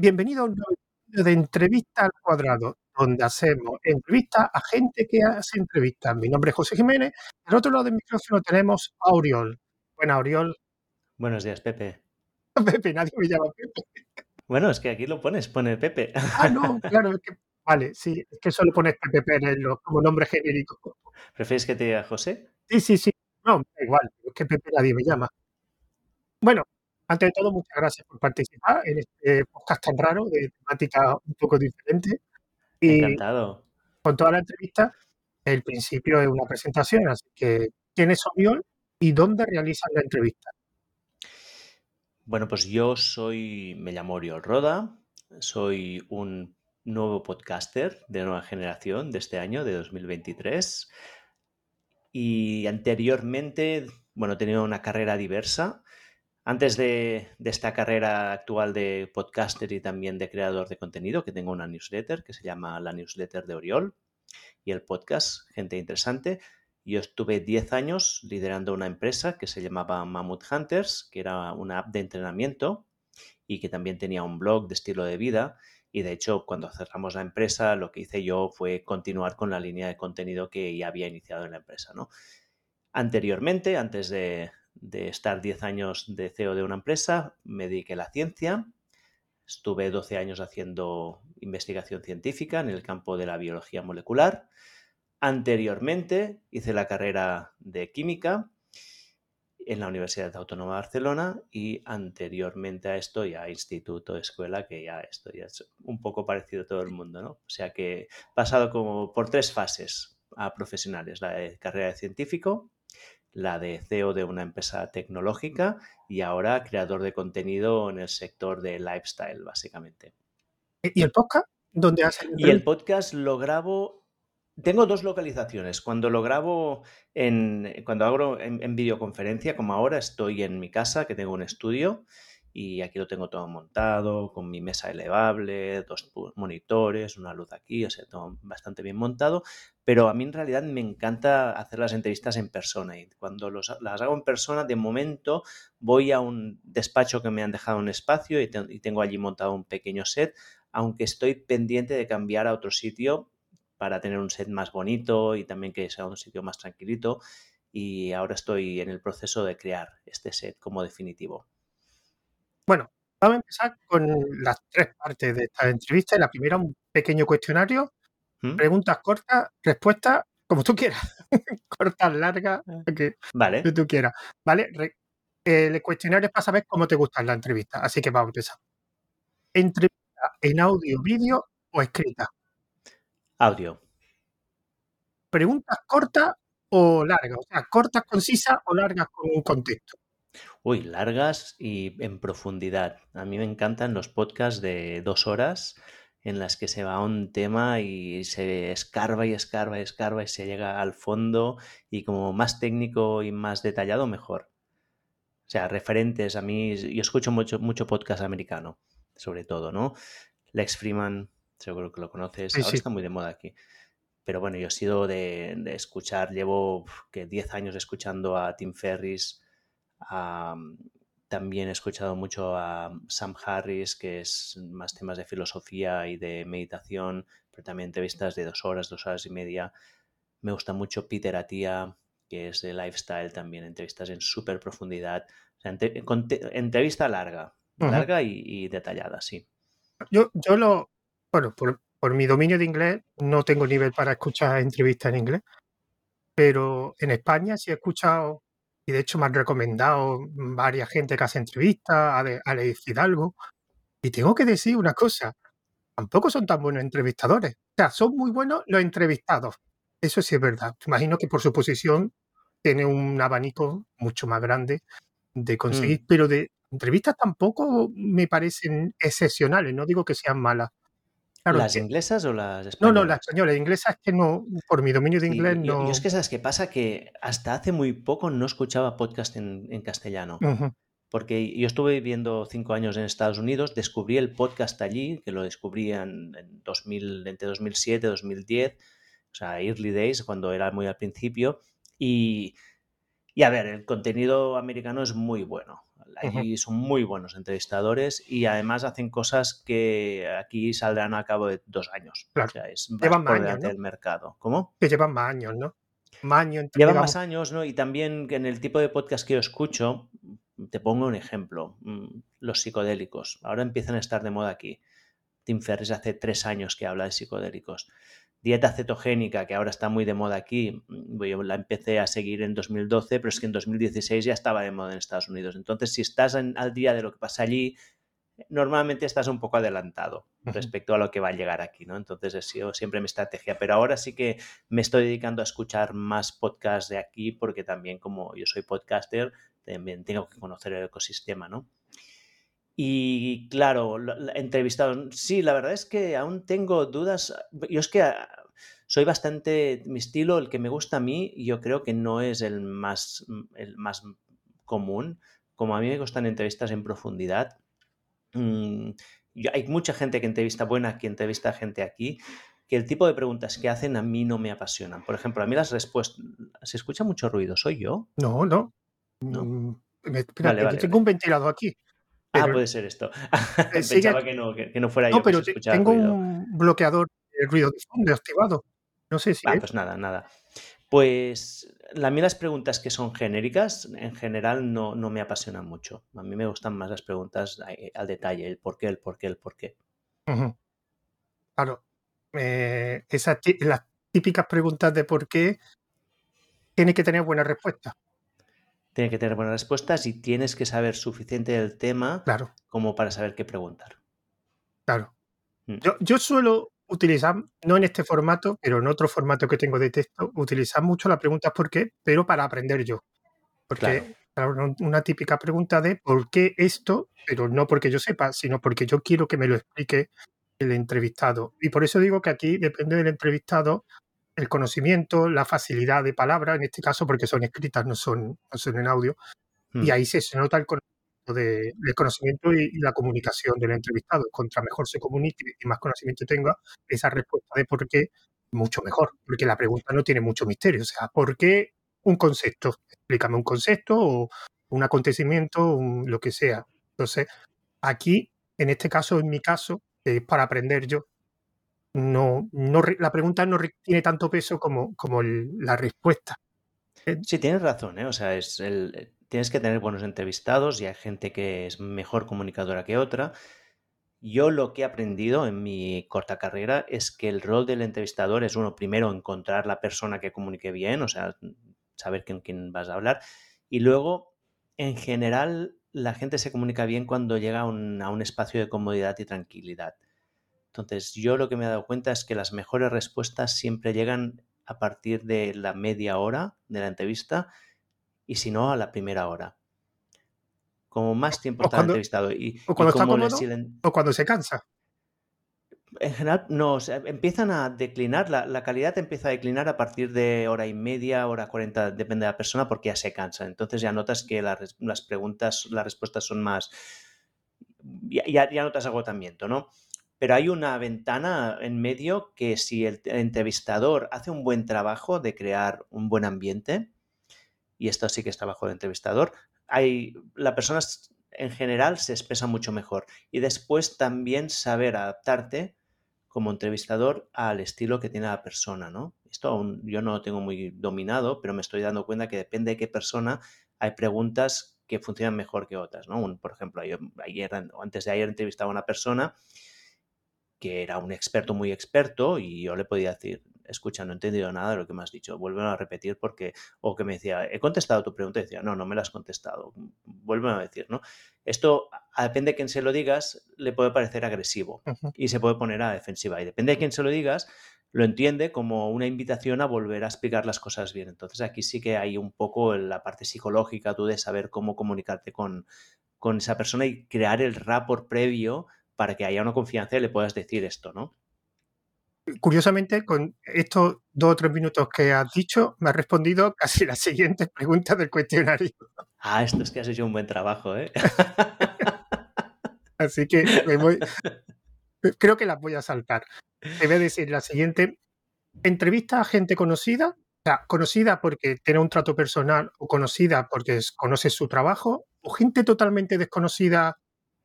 Bienvenido a un nuevo episodio de Entrevista al Cuadrado, donde hacemos entrevistas a gente que hace entrevistas. Mi nombre es José Jiménez. Al otro lado del micrófono tenemos a Oriol. Buena, Oriol. Buenos días, Pepe. Pepe, nadie me llama Pepe. Bueno, es que aquí lo pones, pone Pepe. Ah, no, claro, es que, vale, sí, es que solo pones Pepe como nombre genérico. ¿Prefieres que te diga José? Sí, sí, sí. No, da igual, es que Pepe nadie me llama. Bueno, antes de todo, muchas gracias por participar en este podcast tan raro de temática un poco diferente. Y Encantado. con toda la entrevista, el principio es una presentación, así que ¿quién es Oriol y dónde realizan la entrevista? Bueno, pues yo soy, me llamo Oriol Roda, soy un nuevo podcaster de nueva generación de este año, de 2023. Y anteriormente, bueno, he tenido una carrera diversa. Antes de, de esta carrera actual de podcaster y también de creador de contenido, que tengo una newsletter que se llama la newsletter de Oriol y el podcast Gente Interesante. Yo estuve 10 años liderando una empresa que se llamaba Mammoth Hunters, que era una app de entrenamiento y que también tenía un blog de estilo de vida. Y de hecho, cuando cerramos la empresa, lo que hice yo fue continuar con la línea de contenido que ya había iniciado en la empresa. ¿no? Anteriormente, antes de, de estar 10 años de CEO de una empresa, me dediqué a la ciencia. Estuve 12 años haciendo investigación científica en el campo de la biología molecular. Anteriormente hice la carrera de química en la Universidad Autónoma de Barcelona y anteriormente a esto ya instituto, escuela, que ya esto ya es un poco parecido a todo el mundo, ¿no? O sea que he pasado como por tres fases a profesionales, la de carrera de científico, la de CEO de una empresa tecnológica y ahora creador de contenido en el sector de lifestyle, básicamente. ¿Y el podcast? ¿Dónde hacen Y el podcast lo grabo. Tengo dos localizaciones. Cuando lo grabo en. Cuando hago en, en videoconferencia, como ahora, estoy en mi casa, que tengo un estudio, y aquí lo tengo todo montado, con mi mesa elevable, dos monitores, una luz aquí, o sea, todo bastante bien montado. Pero a mí en realidad me encanta hacer las entrevistas en persona. Y cuando los- las hago en persona, de momento voy a un despacho que me han dejado un espacio y, y tengo allí montado un pequeño set aunque estoy pendiente de cambiar a otro sitio para tener un set más bonito y también que sea un sitio más tranquilito. Y ahora estoy en el proceso de crear este set como definitivo. Bueno, vamos a empezar con las tres partes de esta entrevista. La primera, un pequeño cuestionario, ¿Mm? preguntas cortas, respuestas como tú quieras. cortas, largas, lo que, Vale, que tú quieras. ¿Vale? Re- el cuestionario es para saber cómo te gusta la entrevista. Así que vamos a empezar. ¿Entrevista en audio, vídeo o escrita? audio. ¿Preguntas cortas o largas? O sea, cortas, concisas o largas con un contexto. Uy, largas y en profundidad. A mí me encantan los podcasts de dos horas en las que se va a un tema y se escarba y escarba y escarba y se llega al fondo y como más técnico y más detallado, mejor. O sea, referentes a mí, yo escucho mucho, mucho podcast americano, sobre todo, ¿no? Lex Freeman, seguro que lo conoces, Sí, ahora sí. está muy de moda aquí. Pero bueno, yo he sido de, de escuchar, llevo que 10 años escuchando a Tim Ferris, a- también he escuchado mucho a Sam Harris, que es más temas de filosofía y de meditación, pero también entrevistas de dos horas, dos horas y media. Me gusta mucho Peter Atia, que es de lifestyle también, entrevistas en súper profundidad. O sea, entre- conte- entrevista larga, larga y, y detallada, sí. Yo, yo lo, bueno, por, por mi dominio de inglés no tengo nivel para escuchar entrevistas en inglés, pero en España sí he escuchado, y de hecho me han recomendado varias gente que hace entrevistas, a de- Alex Hidalgo, y tengo que decir una cosa, tampoco son tan buenos entrevistadores, o sea, son muy buenos los entrevistados, eso sí es verdad, imagino que por su posición tiene un abanico mucho más grande de conseguir, Mm. pero de entrevistas tampoco me parecen excepcionales, no digo que sean malas. Claro, ¿Las que- inglesas o las no, españolas? no, la española, la inglesa es que no, por mi dominio de Sí, inglés yo, no. yo es que sabes qué pasa, que hasta hace muy poco no escuchaba podcast en, en castellano. Ujú. Porque yo estuve viviendo cinco años en Estados Unidos, descubrí el podcast allí, que lo descubrí en, en 2000, entre 2007 y 2010, o sea, early days, cuando era muy al principio. Y, y a ver, el contenido americano es muy bueno. Allí son muy buenos entrevistadores y además hacen cosas que aquí saldrán a cabo de dos años. Claro. O sea, es Llevan más años, del mercado. ¿Cómo? Que llevan más años, ¿no? Más años, Llevan digamos, más años, ¿no? Y también que en el tipo de podcast que yo escucho, te pongo un ejemplo, mm, los psicodélicos. Ahora empiezan a estar de moda aquí. Tim Ferriss hace tres años que habla de psicodélicos. Dieta cetogénica, que ahora está muy de moda aquí, mm, yo la empecé a seguir en 2012, pero es que en 2016 ya estaba de moda en Estados Unidos. Entonces, si estás en- al día de lo que pasa allí, normalmente estás un poco adelantado respecto a lo que va a llegar aquí, ¿no? Entonces, ha sido siempre mi estrategia. Pero ahora sí que me estoy dedicando a escuchar más podcasts de aquí porque también como yo soy podcaster, también tengo que conocer el ecosistema, ¿no? Y claro, la- la- entrevistados, sí, la verdad es que aún tengo dudas. Yo es que ah, soy bastante, mi estilo, el que me gusta a mí, yo creo que no es el más, el más común. Como a mí me gustan entrevistas en profundidad, mm, yo- hay mucha gente que entrevista buena, que entrevista gente aquí, que el tipo de preguntas que hacen a mí no me apasionan. Por ejemplo, a mí las respuestas, se escucha mucho ruido, ¿soy yo? No, no. No. Mm, me- espérate, Vale, yo vale, tengo vale. un ventilador aquí. Ah, puede ser esto. Eh, Pensaba que no, que, que no fuera yo No, que pero se te- escuchaba tengo ruido. un bloqueador de ruido de fondo activado. No sé si Ah, es. pues nada, nada. Pues la- a mí las preguntas que son genéricas, en general, no, no me apasionan mucho. A mí me gustan más las preguntas eh, al detalle, el por qué, el por qué, el por qué. Claro. Eh, esas las típicas preguntas de por qué tiene que tener buena respuesta. Tiene que tener buenas respuestas y tienes que saber suficiente del tema Claro, como para saber qué preguntar. claro. Mm. Yo, yo suelo utilizar, no en este formato, pero en otro formato que tengo de texto, utilizar mucho las preguntas por qué, pero para aprender yo. Porque claro, una típica pregunta de por qué esto, pero no porque yo sepa, sino porque yo quiero que me lo explique el entrevistado. Y por eso digo que aquí depende del entrevistado el conocimiento, la facilidad de palabra, en este caso porque son escritas, no son, no son en audio, Mm. y ahí se, se nota el conocimiento, de, el conocimiento y, y la comunicación del entrevistado. Contra mejor se comunique y más conocimiento tenga, esa respuesta de por qué, mucho mejor, porque la pregunta no tiene mucho misterio. O sea, ¿por qué un concepto? Explícame un concepto o un acontecimiento, un- lo que sea. Entonces, aquí, en este caso, en mi caso, es para aprender yo, no, no, la pregunta no tiene tanto peso como, como la respuesta. Sí, tienes razón, ¿eh? O sea, es el, eh, tienes que tener buenos entrevistados y hay gente que es mejor comunicadora que otra. Yo lo que he aprendido en mi corta carrera es que el rol del entrevistador es uno, primero, encontrar la persona que comunique bien, o sea, saber con quién vas a hablar. Y luego, en general, la gente se comunica bien cuando llega a un espacio de comodidad y tranquilidad. Entonces, yo lo que me he dado cuenta es que las mejores respuestas siempre llegan a partir de la media hora de la entrevista y si no, a la primera hora. Como más tiempo O está cuando- entrevistado y, o y cuando está como le cómodo, silen- O cuando se cansa. En general, no, o sea, empiezan a declinar, la, la calidad empieza a declinar a partir de hora y media, hora cuarenta, depende de la persona, porque ya se cansa. Entonces ya notas que la las preguntas, las respuestas son más... Ya, ya- ya notas agotamiento, ¿no? Pero hay una ventana en medio que si el, entrevistador hace un buen trabajo de crear un buen ambiente, y esto sí que es trabajo del entrevistador, hay, la persona en general se expresa mucho mejor. Y después también saber adaptarte como entrevistador al estilo que tiene la persona, ¿no? Esto yo no lo tengo muy dominado, pero me estoy dando cuenta que depende de qué persona hay preguntas que funcionan mejor que otras, ¿no? Por ejemplo, ayer, antes de ayer entrevistaba a una persona que era un experto muy experto y yo le podía decir, escucha, no he entendido nada de lo que me has dicho, vuelve a repetir porque, o que me decía, he contestado tu pregunta y decía, no, no me la has contestado, vuelve a decir, ¿no? Esto, depende de quién se lo digas, le puede parecer agresivo y se puede poner a defensiva. Y depende de quién se lo digas, lo entiende como una invitación a volver a explicar las cosas bien. Entonces aquí sí que hay un poco la parte psicológica, tú de saber cómo comunicarte con, con esa persona y crear el rapport previo para que haya una confianza y le puedas decir esto, ¿no? Curiosamente, con estos dos o tres minutos que has dicho, me has respondido casi las siguientes preguntas del cuestionario. Ah, esto es que has hecho un buen trabajo, ¿eh? Así que me voy- creo que las voy a saltar. Te voy a decir la siguiente. Entrevista a gente conocida, o sea, conocida porque tiene un trato personal o conocida porque conoces su trabajo o gente totalmente desconocida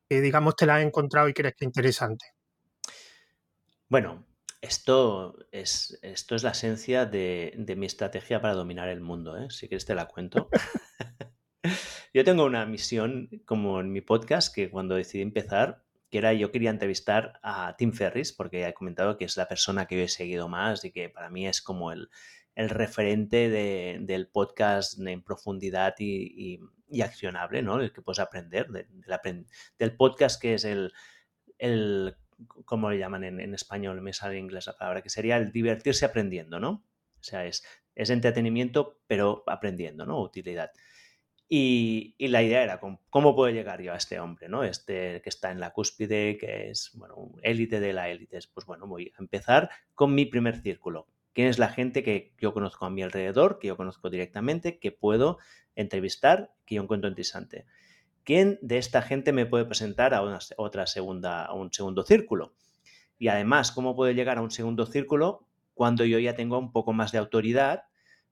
que, digamos, te la has encontrado y crees que es interesante? Bueno, esto es, esto es la esencia de, de mi estrategia para dominar el mundo, ¿eh? Si quieres te la cuento. yo tengo una misión, como en mi podcast, que cuando decidí empezar, que era yo quería entrevistar a Tim Ferris, porque he comentado que es la persona que yo he seguido más y que para mí es como el, el referente de- del podcast en profundidad y, y- y accionable, ¿no? El que puedes aprender, de- apren- del podcast que es el, el ¿cómo le llaman en, en español? Me sale en inglés la palabra, que sería el divertirse aprendiendo, ¿no? O sea, es, es entretenimiento, pero aprendiendo, ¿no? Utilidad. Y, y la idea era cómo, puedo llegar yo a este hombre, ¿no? Este que está en la cúspide, que es, bueno, élite de la élite. Pues bueno, voy a empezar con mi primer círculo. ¿Quién es la gente que yo conozco a mi alrededor, que yo conozco directamente, que puedo entrevistar, que yo encuentro interesante? ¿Quién de esta gente me puede presentar a una, otra segunda, a un segundo círculo? Y además, ¿cómo puedo llegar a un segundo círculo cuando yo ya tengo un poco más de autoridad,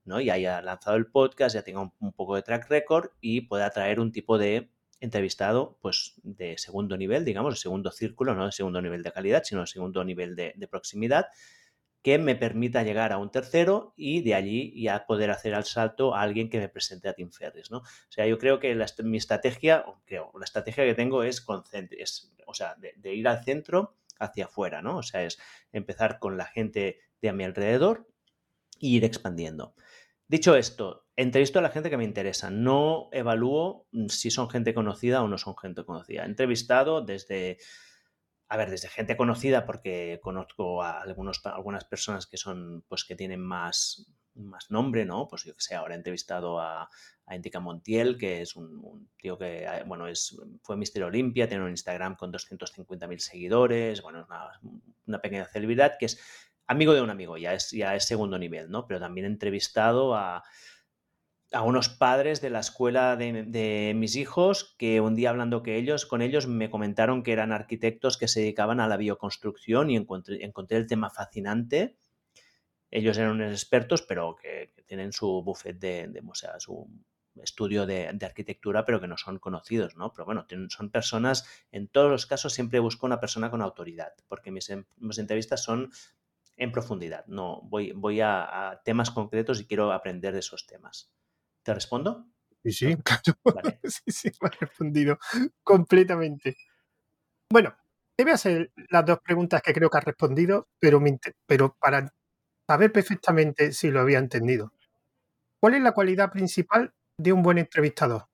¿no? Ya haya lanzado el podcast, ya tenga un, poco de track record y pueda traer un tipo de entrevistado, pues, de segundo nivel, digamos, de segundo círculo, no de segundo nivel de calidad, sino de segundo nivel de proximidad, que me permita llegar a un tercero y de allí ya poder hacer al salto a alguien que me presente a Tim Ferris, ¿no? O sea, yo creo que mi estrategia, creo, la estrategia que tengo es, es o sea, de, de ir al centro hacia afuera, ¿no? O sea, es empezar con la gente de a mi alrededor e ir expandiendo. Dicho esto, entrevisto a la gente que me interesa. No evalúo mm, si son gente conocida o no son gente conocida. He entrevistado desde, a ver, desde gente conocida porque conozco a algunos, algunas personas que son, pues que tienen más, más nombre, ¿no? Pues yo que sé, ahora he entrevistado a, a Indica Montiel, que es un, tío que, eh, bueno, es, fue Mister Olimpia, tiene un Instagram con 250.000 seguidores, bueno, es una, una pequeña celebridad que es amigo de un amigo, ya es, ya es segundo nivel, ¿no? Pero también he entrevistado a, a unos padres de la escuela de, de mis hijos que un día hablando que ellos, con ellos me comentaron que eran arquitectos que se dedicaban a la bioconstrucción y encontré, encontré el tema fascinante. Ellos eran unos expertos, pero que, que tienen su buffet de, de, o sea, su estudio de, de, arquitectura, pero que no son conocidos, ¿no? Pero bueno, tienen, son personas, en todos los casos siempre busco una persona con autoridad, porque mis, mis entrevistas son en profundidad, no voy, voy a, a temas concretos y quiero aprender de esos temas. ¿Te respondo? Sí, sí, claro. Vale. sí, sí, me ha respondido completamente. Bueno, te voy a hacer las dos preguntas que creo que has respondido, pero, me, pero para saber perfectamente si lo había entendido. ¿Cuál es la cualidad principal de un buen entrevistador?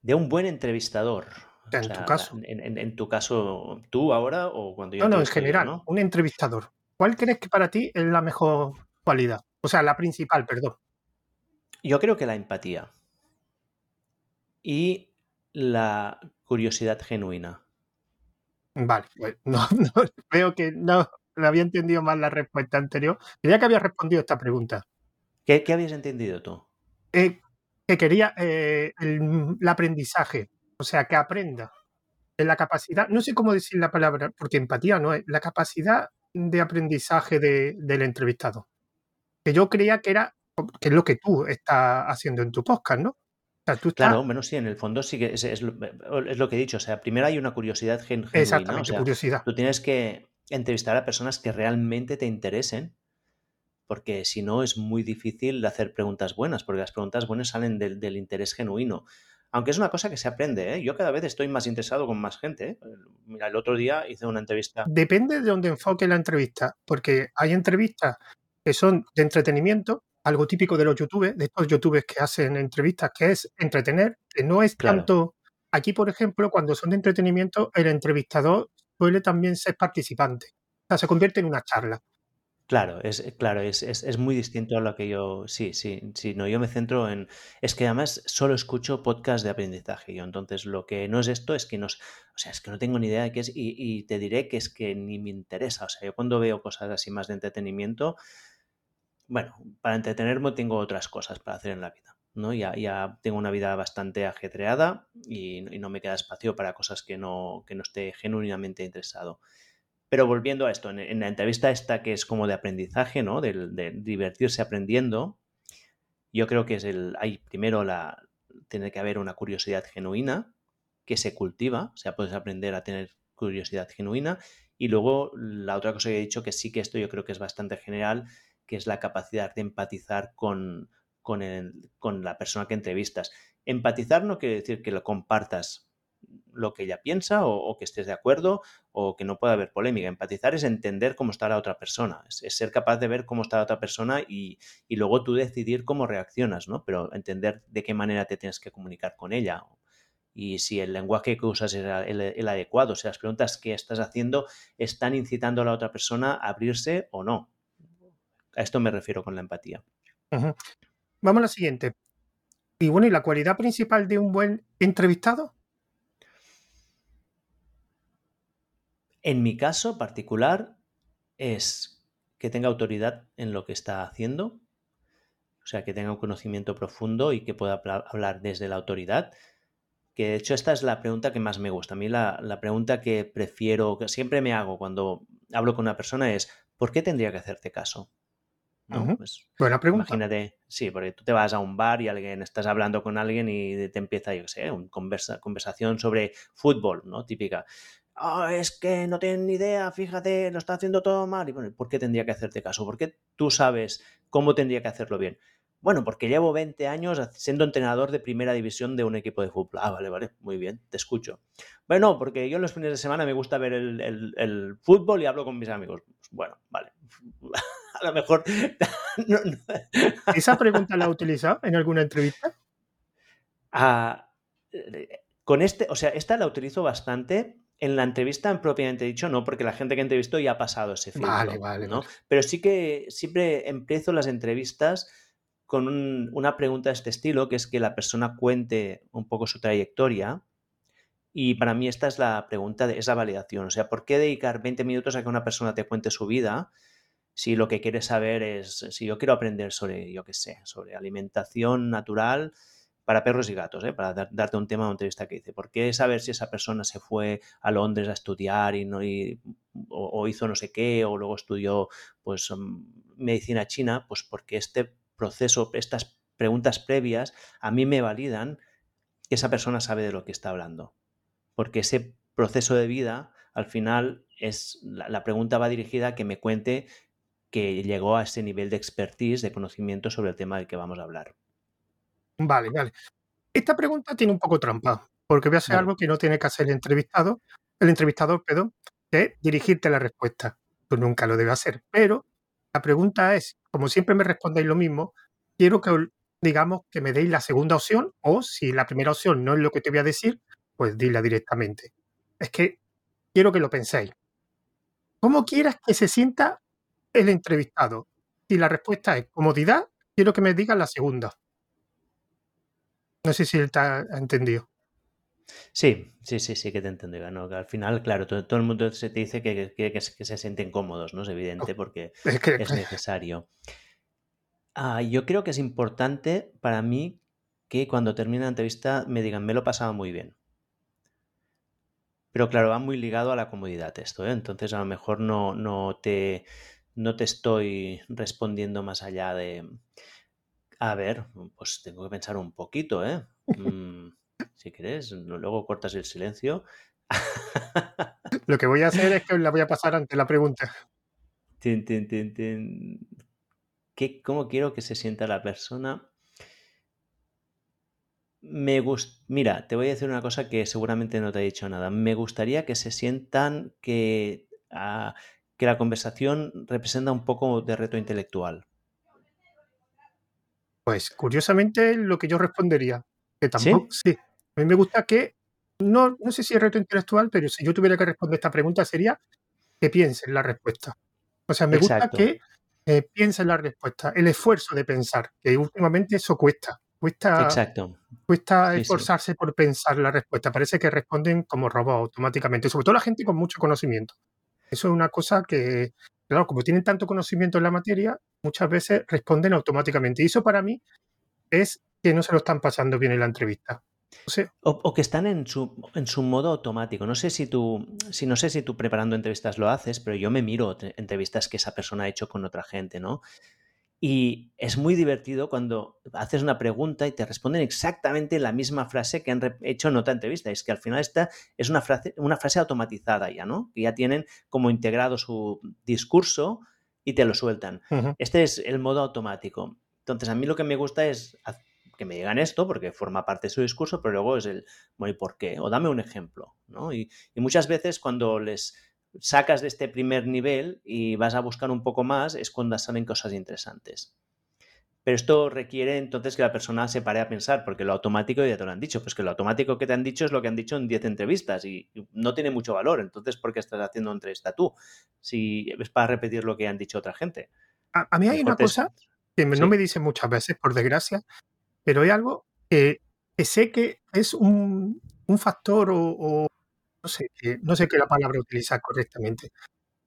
De un buen entrevistador. En o sea, tu caso. En, en, en, tu caso, tú ahora o cuando yo No, no, en general, ¿no? un entrevistador. ¿Cuál crees que para ti es la mejor cualidad? O sea, la principal, perdón. Yo creo que la empatía y la curiosidad genuina. Vale, pues no, no, veo que no había entendido mal la respuesta anterior. Quería que había respondido esta pregunta. ¿Qué, qué habías entendido tú? Eh, que quería eh, el, el, aprendizaje, o sea, que aprenda. La capacidad, no sé cómo decir la palabra, porque empatía no es, la capacidad de aprendizaje de, del entrevistado. Que yo creía que era que es lo que tú estás haciendo en tu podcast, ¿no? O sea, tú estás... Claro, bueno, sí, en el fondo sí que es, es, lo, es, lo, que he dicho. O sea, primero hay una curiosidad gen, genuina. Exactamente, o sea, curiosidad. Tú tienes que entrevistar a personas que realmente te interesen, porque si no es muy difícil hacer preguntas buenas, porque las preguntas buenas salen del, del interés genuino. Aunque es una cosa que se aprende, ¿eh? Yo cada vez estoy más interesado con más gente. ¿eh? Mira, el otro día hice una entrevista. Depende de dónde enfoque la entrevista, porque hay entrevistas que son de entretenimiento, algo típico de los youtubers, de estos youtubers que hacen entrevistas, que es entretener, que no es Claro. tanto... Aquí, por ejemplo, cuando son de entretenimiento, el entrevistador suele también ser participante. O sea, se convierte en una charla. Claro, es, claro es, es, es, muy distinto a lo que yo. Sí, sí, sí. No, yo me centro en. Es que además solo escucho podcast de aprendizaje. Yo entonces lo que no es esto es que no. O sea, es que no tengo ni idea de qué es. Y, y, te diré que es que ni me interesa. O sea, yo cuando veo cosas así más de entretenimiento. Bueno, para entretenerme tengo otras cosas para hacer en la vida. ¿no? Ya, ya tengo una vida bastante ajetreada y, no me queda espacio para cosas que no, que no esté genuinamente interesado. Pero volviendo a esto, en, en, la entrevista esta que es como de aprendizaje, ¿no? De, de, divertirse aprendiendo, yo creo que es el, hay primero la, tiene que haber una curiosidad genuina que se cultiva, o sea, puedes aprender a tener curiosidad genuina. Y luego la otra cosa que he dicho, que sí que esto yo creo que es bastante general, que es la capacidad de empatizar con, con, con la persona que entrevistas. Empatizar no quiere decir que lo compartas lo que ella piensa o, que estés de acuerdo o que no pueda haber polémica. Empatizar es entender cómo está la otra persona, es, ser capaz de ver cómo está la otra persona y, luego tú decidir cómo reaccionas, ¿no? Pero entender de qué manera te tienes que comunicar con ella y si el lenguaje que usas es el, adecuado, si las preguntas que estás haciendo están incitando a la otra persona a abrirse o no. A esto me refiero con la empatía. Vamos a la siguiente. Y bueno, ¿y la cualidad principal de un buen entrevistado? En mi caso particular es que tenga autoridad en lo que está haciendo, o sea, que tenga un conocimiento profundo y que pueda hablar desde la autoridad. Que de hecho esta es la pregunta que más me gusta. A mí la, pregunta que prefiero, que siempre me hago cuando hablo con una persona es, ¿por qué tendría que hacerte caso? Pues, Buena pregunta. Imagínate, sí, porque tú te vas a un bar y alguien, estás hablando con alguien y te empieza, yo qué sé, una conversación sobre fútbol, ¿no? Típica. Ah, es que no tienen ni idea, fíjate, lo está haciendo todo mal. Y bueno, ¿por qué tendría que hacerte caso? ¿Por qué tú sabes cómo tendría que hacerlo bien? Bueno, porque llevo 20 años siendo entrenador de primera división de un equipo de fútbol. Ah, vale, vale, muy bien, te escucho. Bueno, porque yo en los fines de semana me gusta ver el, fútbol y hablo con mis amigos. Bueno, vale. A lo mejor. ¿Esa pregunta la ha utilizado en alguna entrevista? Ah, eh, con este, o sea, esta la utilizo bastante en la entrevista propiamente dicho, no, porque la gente que entrevistó ya ha pasado ese filtro. Vale, vale, ¿no? Pero sí que siempre empiezo las entrevistas con una pregunta de este estilo, que es que la persona cuente un poco su trayectoria. Y para mí esta es la pregunta de esa validación. O sea, ¿por qué dedicar 20 minutos a que una persona te cuente su vida si lo que quieres saber es, si yo quiero aprender sobre, yo qué sé, sobre alimentación natural, para perros y gatos, ¿eh? para darte un tema de una entrevista que hice. ¿Por qué saber si esa persona se fue a Londres a estudiar y no, o, hizo no sé qué, o luego estudió pues, mm, medicina china? Pues porque este proceso, estas preguntas previas, a mí me validan que esa persona sabe de lo que está hablando. Porque ese proceso de vida, al final, es la pregunta va dirigida a que me cuente que llegó a ese nivel de expertise, de conocimiento sobre el tema del que vamos a hablar. Vale, vale. Esta pregunta tiene un poco trampa, porque voy a hacer algo que no tiene que hacer el entrevistado, el entrevistador, perdón, que es dirigirte la respuesta. Tú nunca lo debe hacer. Pero la pregunta es, como siempre me respondéis lo mismo, quiero que digamos que me deis la segunda opción, o si la primera opción no es lo que te voy a decir, pues dila directamente. Es que quiero que lo penséis. ¿Cómo quieras que se sienta el entrevistado? Si la respuesta es comodidad, quiero que me digas la segunda. No sé si él te ha entendido. Sí, sí, sí, sí que te entiendo. al final, claro, todo, el mundo se te dice que, que, se sienten cómodos, ¿no? Es evidente porque es, necesario. Ah, yo creo que es importante para mí que cuando termine la entrevista me digan, me lo he pasado muy bien. Pero claro, va muy ligado a la comodidad esto, ¿eh? Entonces a lo mejor no, no, te, no te estoy respondiendo más allá de, a ver, pues tengo que pensar un poquito, ¿eh? Mm, si quieres, luego cortas el silencio. Lo que voy a hacer es que la voy a pasar ante la pregunta. Tin, tin, tin, ¿Qué, ¿Cómo quiero que se sienta la persona? Me. Mira, te voy a decir una cosa que seguramente no te he dicho nada. Me gustaría que se sientan que, ah, que la conversación representa un poco de reto intelectual. Pues curiosamente lo que yo respondería, que tampoco, ¿Sí? A mí me gusta que, no, no sé si es reto intelectual, pero si yo tuviera que responder esta pregunta sería que piensen la respuesta. O sea, me gusta que eh, piensen la respuesta, el esfuerzo de pensar, que últimamente eso cuesta. Cuesta, Exacto. cuesta esforzarse por pensar la respuesta. Parece que responden como robots automáticamente, sobre todo la gente con mucho conocimiento. Eso es una cosa que, claro, como tienen tanto conocimiento en la materia, muchas veces responden automáticamente. Y eso para mí es que no se lo están pasando bien en la entrevista. O, que están en su, en su modo automático. No sé si tú, si no sé si tú preparando entrevistas lo haces, pero yo me miro entrevistas que esa persona ha hecho con otra gente, ¿no? Y es muy divertido cuando haces una pregunta y te responden exactamente la misma frase que han hecho en otra entrevista. Es que al final esta es una frase, una frase automatizada ya, ¿no? Que ya tienen como integrado su discurso y te lo sueltan. Este es el modo automático. Entonces, a mí lo que me gusta es que me digan esto, porque forma parte de su discurso, pero luego es el, bueno, ¿y por qué? O dame un ejemplo, ¿no? y muchas veces cuando les sacas de este primer nivel y vas a buscar un poco más, es cuando salen cosas interesantes. Pero esto requiere entonces que la persona se pare a pensar, porque lo automático ya te lo han dicho, pues que lo automático que te han dicho es lo que han dicho en 10 entrevistas y no tiene mucho valor. Entonces, ¿por qué estás haciendo entrevista tú? Si es para repetir lo que han dicho otra gente. A, mí hay una cosa que no me dicen muchas veces, por desgracia, pero hay algo que, sé que es un, factor o no sé, no sé qué la palabra utilizar correctamente,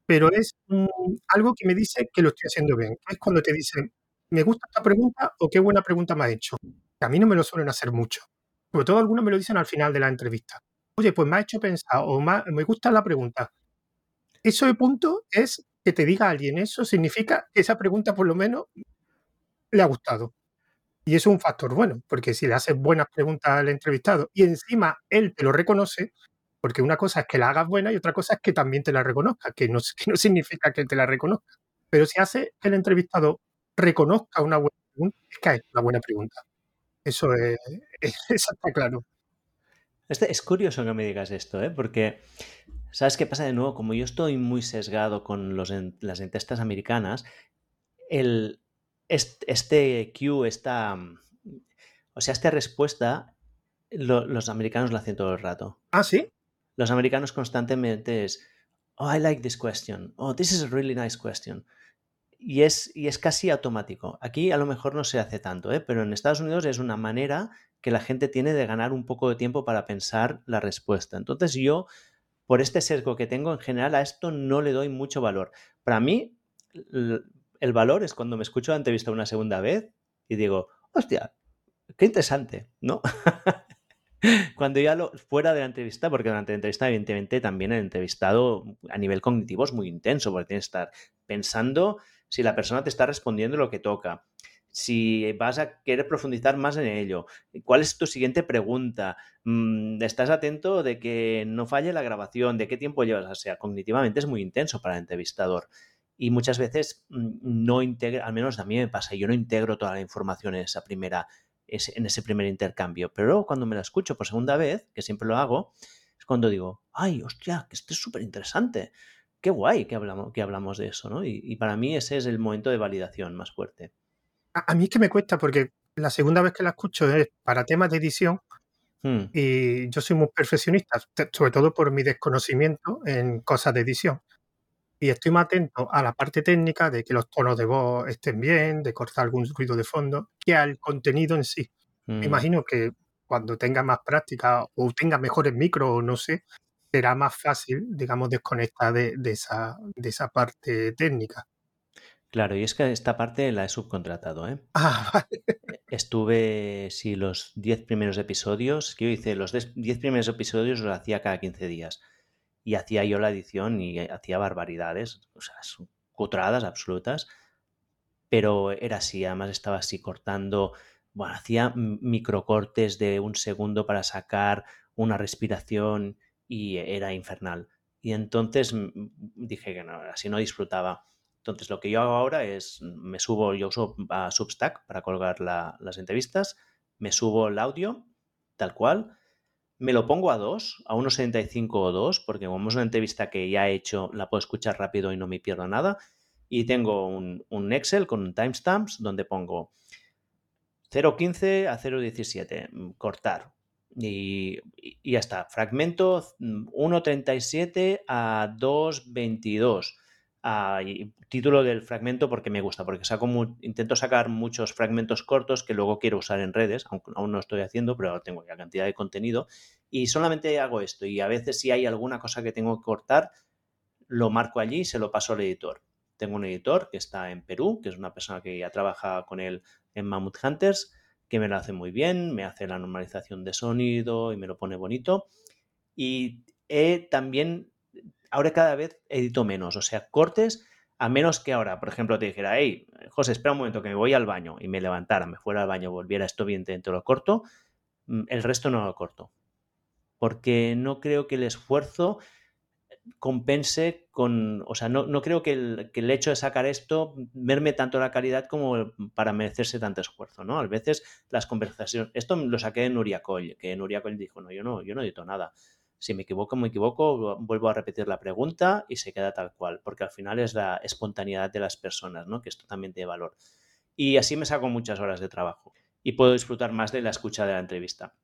pero es algo que me dice que lo estoy haciendo bien. Es cuando te dicen, me gusta esta pregunta o qué buena pregunta me ha hecho. a mí no me lo suelen hacer mucho. Sobre todo algunos me lo dicen al final de la entrevista. Oye, pues me ha hecho pensar o me gusta la pregunta. Eso de punto es que te diga alguien eso, significa que esa pregunta por lo menos le ha gustado. Y eso es un factor bueno, porque si le haces buenas preguntas al entrevistado y encima él te lo reconoce, porque una cosa es que la hagas buena y otra cosa es que también te la reconozca, que no, no significa que te la reconozca. Pero si hace que el entrevistado reconozca una buena pregunta, es que es una buena pregunta. Eso, es, eso está claro. Este, es curioso que me digas esto, ¿eh? porque ¿sabes qué pasa de nuevo? Como yo estoy muy sesgado con los, las entrevistas americanas, el, este, Q, esta, o sea, esta respuesta, los americanos la hacen todo el rato. Ah, sí los americanos constantemente es, oh, I like this question, oh, this is a really nice question. Y es, y es casi automático. Aquí a lo mejor no se hace tanto, ¿eh? pero en Estados Unidos es una manera que la gente tiene de ganar un poco de tiempo para pensar la respuesta. Entonces yo, por este sesgo que tengo en general, a esto no le doy mucho valor. Para mí, el valor es cuando me escucho la entrevista una segunda vez y digo, hostia, qué interesante, ¿no? Cuando ya lo, fuera de la entrevista, porque durante la entrevista, evidentemente, también el entrevistado a nivel cognitivo es muy intenso, porque tienes que estar pensando si la persona te está respondiendo lo que toca, si vas a querer profundizar más en ello, cuál es tu siguiente pregunta, mm, estás atento de que no falle la grabación, de qué tiempo llevas, o sea, cognitivamente es muy intenso para el entrevistador. Y muchas veces mm, no integra, al menos a mí me pasa, yo no integro toda la información en esa primera en ese primer intercambio. Pero luego cuando me la escucho por segunda vez, que siempre lo hago, es cuando digo, ay, hostia, que esto es súper interesante. Qué guay que hablamos, que hablamos de eso, ¿no? Y, para mí ese es el momento de validación más fuerte. A, mí es que me cuesta porque la segunda vez que la escucho es para temas de edición hmm. y yo soy muy perfeccionista, sobre todo por mi desconocimiento en cosas de edición y estoy más atento a la parte técnica de que los tonos de voz estén bien, de cortar algún ruido de fondo, que al contenido en sí. Me mm. imagino que cuando tenga más práctica o tenga mejores micros, no sé, será más fácil, digamos, desconectar de, esa, de esa parte técnica. Claro, y es que esta parte la he subcontratado, ¿eh? Ah, vale. Estuve, sí, los 10 primeros episodios, que yo hice los 10 primeros episodios los hacía cada 15 días y hacía yo la edición y hacía barbaridades, o sea, cutradas absolutas, pero era así, además estaba así cortando, bueno, hacía microcortes de un segundo para sacar una respiración y era infernal. Y entonces dije que no, así no disfrutaba. Entonces lo que yo hago ahora es, me subo, yo uso Substack para colgar las entrevistas, me subo el audio tal cual, me lo pongo a 2, a 1.75 o 2, porque como es una entrevista que ya he hecho, la puedo escuchar rápido y no me pierdo nada. Y tengo un, Excel con timestamps donde pongo 0.15 a 0.17, mm, cortar. Y, y, ya está. Fragmento 1.37 mm, a 2.22 título del fragmento porque me gusta, porque saco intento sacar muchos fragmentos cortos que luego quiero usar en redes, aunque aún no estoy haciendo, pero tengo ya cantidad de contenido y solamente hago esto y a veces si hay alguna cosa que tengo que cortar, lo marco allí y se lo paso al editor. Tengo un editor que está en Perú, que es una persona que ya trabaja con él en Mammoth Hunters, que me lo hace muy bien, me hace la normalización de sonido y me lo pone bonito. Y he también ahora cada vez edito menos, o sea, cortes A menos que ahora, por ejemplo, te dijera, hey, José, espera un momento que me voy al baño y me levantara, me fuera al baño, volviera esto bien dentro, lo corto, mm, el resto no lo corto. Porque no creo que el esfuerzo compense con, o sea, no, no creo que el, que el, hecho de sacar esto merme tanto la calidad como para merecerse tanto esfuerzo, ¿no? A veces las conversaciones, esto lo saqué en Nuria Coll, que Nuria Coll dijo, no, yo no, yo no edito nada. Si me equivoco, me equivoco, vuelvo a repetir la pregunta y se queda tal cual, porque al final es la espontaneidad de las personas, ¿no? Que esto también tiene valor. Y así me saco muchas horas de trabajo y puedo disfrutar más de la escucha de la entrevista.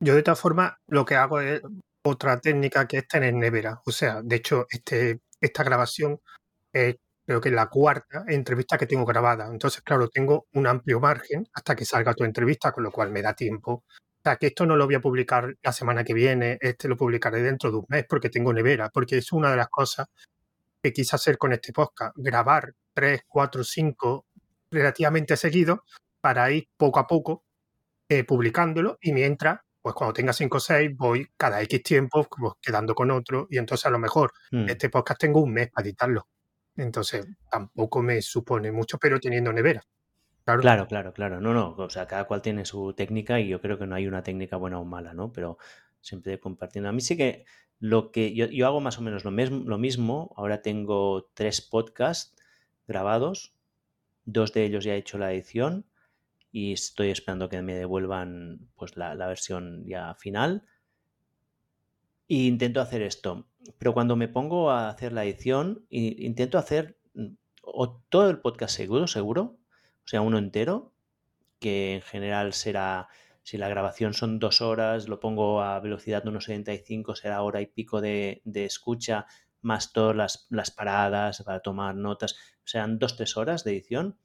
Yo de todas formas lo que hago es otra técnica que es tener nevera. O sea, de hecho, este, esta grabación es creo que es la cuarta entrevista que tengo grabada. Entonces, claro, tengo un amplio margen hasta que salga tu entrevista, con lo cual me da tiempo. O sea, que esto no lo voy a publicar la semana que viene, este lo publicaré dentro de un mes porque tengo nevera, porque es una de las cosas que quise hacer con este podcast, grabar tres, cuatro, cinco relativamente seguidos para ir poco a poco eh, publicándolo y mientras pues cuando tenga 5 o 6 voy cada X tiempo pues, quedando con otro y entonces a lo mejor mm. este podcast tengo un mes para editarlo. Entonces tampoco me supone mucho, pero teniendo nevera. Claro. claro, claro. No, no, o sea, cada cual tiene su técnica y yo creo que no hay una técnica buena o mala, ¿no? Pero siempre compartiendo. A mí sí que lo que yo, hago más o menos lo, mismo. Ahora tengo tres podcasts grabados, dos de ellos ya he hecho la edición y estoy esperando que me devuelvan pues, la, versión ya final. E intento hacer esto. Pero cuando me pongo a hacer la edición, intento hacer mm, o todo el podcast seguro, seguro, o sea, uno entero, que en general será, si la grabación son dos horas, lo pongo a velocidad de 1.75, será hora y pico de, de escucha, más todas las, las, paradas para tomar notas, serán dos, tres horas de edición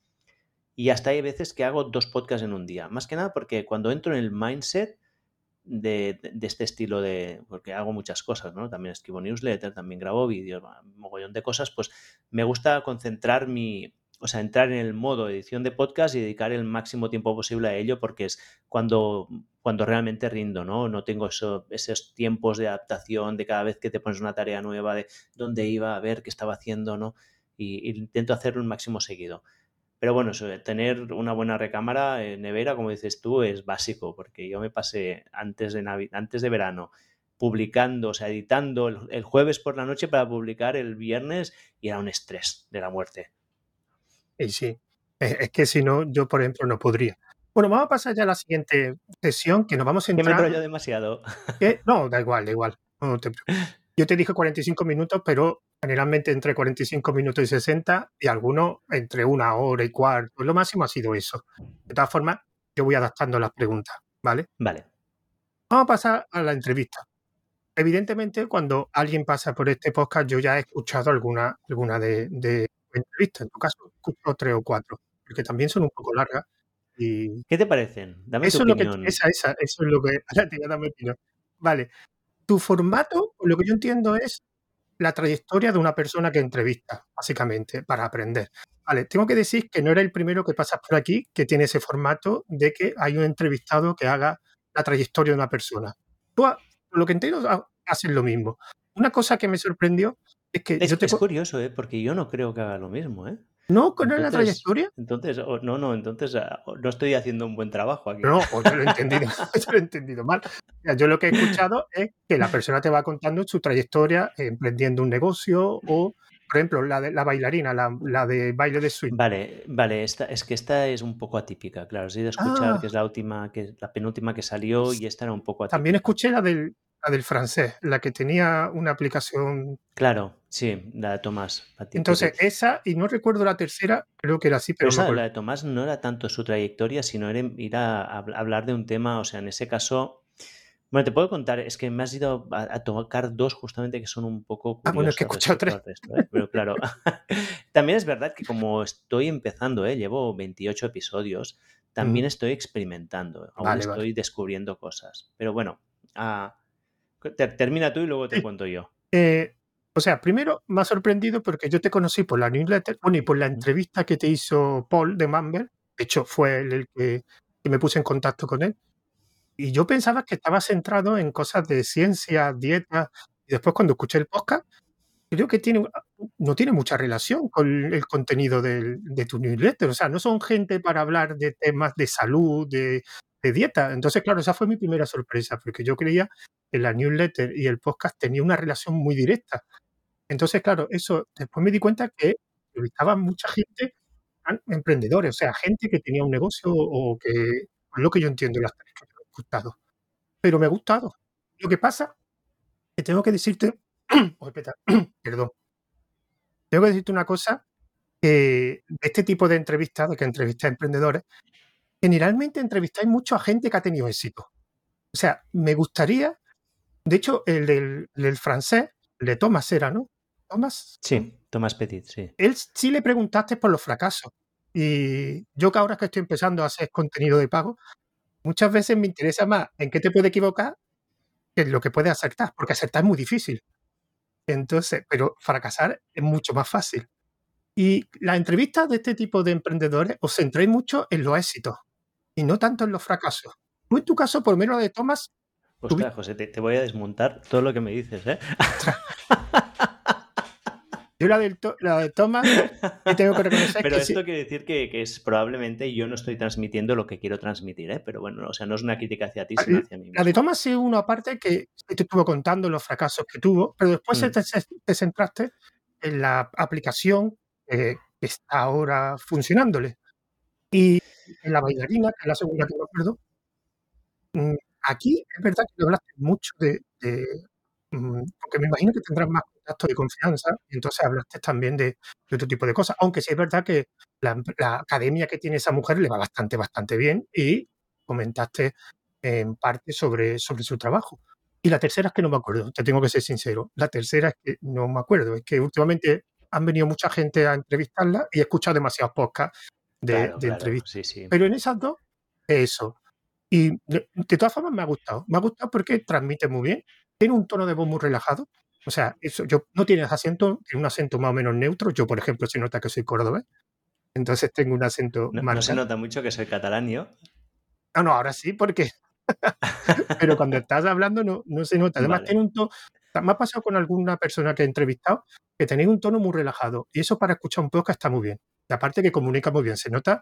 y hasta hay veces que hago dos podcasts en un día. Más que nada porque cuando entro en el mindset de, este estilo de... porque hago muchas cosas, ¿no? También escribo newsletter, también grabo vídeos, mogollón de cosas, pues me gusta concentrar mi... O sea, entrar en el modo edición de podcast y dedicar el máximo tiempo posible a ello porque es cuando, cuando realmente rindo, ¿no? No tengo esos tiempos de adaptación de cada vez que te pones una tarea nueva, de dónde iba, a ver qué estaba haciendo, ¿no? Y, intento hacerlo un máximo seguido. Pero bueno, tener una buena recámara en nevera, como dices tú, es básico, porque yo me pasé antes de, antes de verano publicando, o sea, editando el, jueves por la noche para publicar el viernes y era un estrés de la muerte. Y sí, es, que si no, yo por ejemplo no podría. Bueno, vamos a pasar ya a la siguiente sesión, que nos vamos a entrar... Que me demasiado. no, da igual, da igual. Yo te dije 45 minutos, pero generalmente entre 45 minutos y 60 y algunos entre una hora y cuarto. Lo máximo ha sido eso. De todas formas, yo voy adaptando las preguntas, ¿vale? Vale. Vamos a pasar a la entrevista. Evidentemente, cuando alguien pasa por este podcast, yo ya he escuchado alguna, alguna de, de entrevistas. En tu caso, escucho tres o cuatro, porque también son un poco largas. Y... ¿Qué te parecen? Dame eso tu opinión. esa, esa, eso es lo que... Dame opinión. Vale. Tu formato, lo que yo entiendo es la trayectoria de una persona que entrevista, básicamente, para aprender. Vale, tengo que decir que no era el primero que pasas por aquí que tiene ese formato de que hay un entrevistado que haga la trayectoria de una persona. Tú, lo que entiendo, haces lo mismo. Una cosa que me sorprendió es que... Es, es curioso, ¿eh? porque yo no creo que haga lo mismo. ¿eh? ¿No? ¿Con la trayectoria? Entonces, no, no, entonces ah, no estoy haciendo un buen trabajo aquí. No, o yo lo he entendido, yo lo he entendido mal. Yo lo que he escuchado es que la persona te va contando su trayectoria emprendiendo un negocio o, por ejemplo, la de la bailarina, la, de baile de swing. Vale, vale, esta, es que esta es un poco atípica, claro. Ido a escuchar ah. que es la última, que la penúltima que salió y esta era un poco atípica. También escuché la del, la del francés, la que tenía una aplicación. Claro, sí, la de Tomás. Entonces, esa, y no recuerdo la tercera, creo que era así, pero. esa, la de Tomás no era tanto su trayectoria, sino era ir a, hablar de un tema, o sea, en ese caso. Bueno, te puedo contar, es que me has ido a, tocar dos justamente que son un poco. ah, bueno, es que he escuchado tres. ¿eh? Pero claro, también es verdad que como estoy empezando, ¿eh? llevo 28 episodios, también estoy experimentando, aún estoy descubriendo cosas. Pero bueno, a Termina tú y luego te eh, cuento yo. Eh, o sea, primero me ha sorprendido porque yo te conocí por la newsletter, bueno, y por la entrevista que te hizo Paul de Mumble. De hecho, fue el que, me puse en contacto con él. Y yo pensaba que estaba centrado en cosas de ciencia, dieta. Y después, cuando escuché el podcast, creo que tiene no tiene mucha relación con el contenido del- de tu newsletter. O sea, no son gente para hablar de temas de salud, de, de dieta. Entonces, claro, esa fue mi primera sorpresa, porque yo creía que la newsletter y el podcast tenían una relación muy directa. Entonces, claro, eso después me di cuenta que entrevistaba mucha gente, emprendedores, o sea, gente que tenía un negocio o que, es lo que yo entiendo, las tres que me han gustado. Pero me ha gustado. Lo que pasa que tengo que decirte, oh, perdón, tengo que decirte una cosa, que de este tipo de entrevistas, de que entrevistáis emprendedores, generalmente entrevistáis mucho a gente que ha tenido éxito. O sea, me gustaría, de hecho, el del, el del francés, el de Thomas era, ¿no? Thomas, Sí, Tomás Petit, sí. él sí le preguntaste por los fracasos. Y yo que ahora que estoy empezando a hacer contenido de pago, muchas veces me interesa más en qué te puede equivocar que en lo que puedes acertar, porque acertar es muy difícil. Entonces, pero fracasar es mucho más fácil. Y las entrevistas de este tipo de emprendedores os centráis mucho en los éxitos y no tanto en los fracasos. Tú en tu caso, por menos la de Thomas, Ostras, José, te, te voy a desmontar todo lo que me dices, ¿eh? yo la, del To- la de Thomas, y tengo que reconocer Pero que sí- esto quiere decir que, que es probablemente yo no estoy transmitiendo lo que quiero transmitir, ¿eh? Pero bueno, o sea, no es una crítica hacia ti, sino hacia mí La de. Thomas es uno aparte que, te estuvo contando los fracasos que tuvo, pero después Mm. te, te centraste en la aplicación eh, que está ahora funcionándole. Y en la bailarina, que es la segunda que me acuerdo, mm, aquí es verdad que hablaste mucho de, de, mm, porque me imagino que tendrás más contacto de confianza, y entonces hablaste también de, de otro tipo de cosas, aunque sí es verdad que la, la academia que tiene esa mujer le va bastante, bastante bien y comentaste en parte sobre, sobre su trabajo. Y la tercera es que no me acuerdo, te tengo que ser sincero. La tercera es que no me acuerdo, es que últimamente han venido mucha gente a entrevistarla y he escuchado demasiados podcasts de, Claro, de claro, entrevistas. sí, sí. Pero en esas dos, eso. Y de, de todas formas me ha gustado. Me ha gustado porque transmite muy bien. Tiene un tono de voz muy relajado. O sea, eso, yo no tienes acento, tiene un acento más o menos neutro. Yo, por ejemplo, se nota que soy cordobés. Entonces tengo un acento No, más no se nota mucho que soy catalán yo. Ah, no, ahora sí, porque. Pero cuando estás hablando no, no se nota. Además, Vale. tiene un tono. Me ha pasado con alguna persona que he entrevistado que tenéis un tono muy relajado. Y eso para escuchar un podcast está muy bien. Y aparte que comunica muy bien. Se nota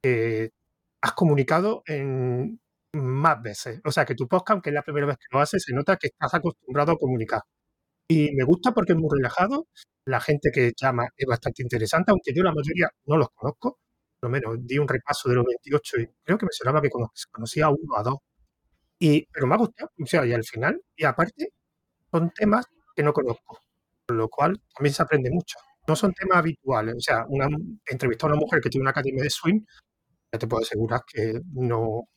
que has comunicado en más veces. O sea, que tu podcast, aunque es la primera vez que lo haces, se nota que estás acostumbrado a comunicar. Y me gusta porque es muy relajado. La gente que llama es bastante interesante, aunque yo la mayoría no los conozco. Por lo menos di un repaso de los 28 y creo que me sonaba que cono- conocía a uno o a dos. Y, pero me ha gustado. O sea, y al final, y aparte, son temas que no conozco. Con lo cual también se aprende mucho. No son temas habituales. O sea, una, entrevistar a una mujer que tiene una academia de swing, ya te puedo asegurar que no,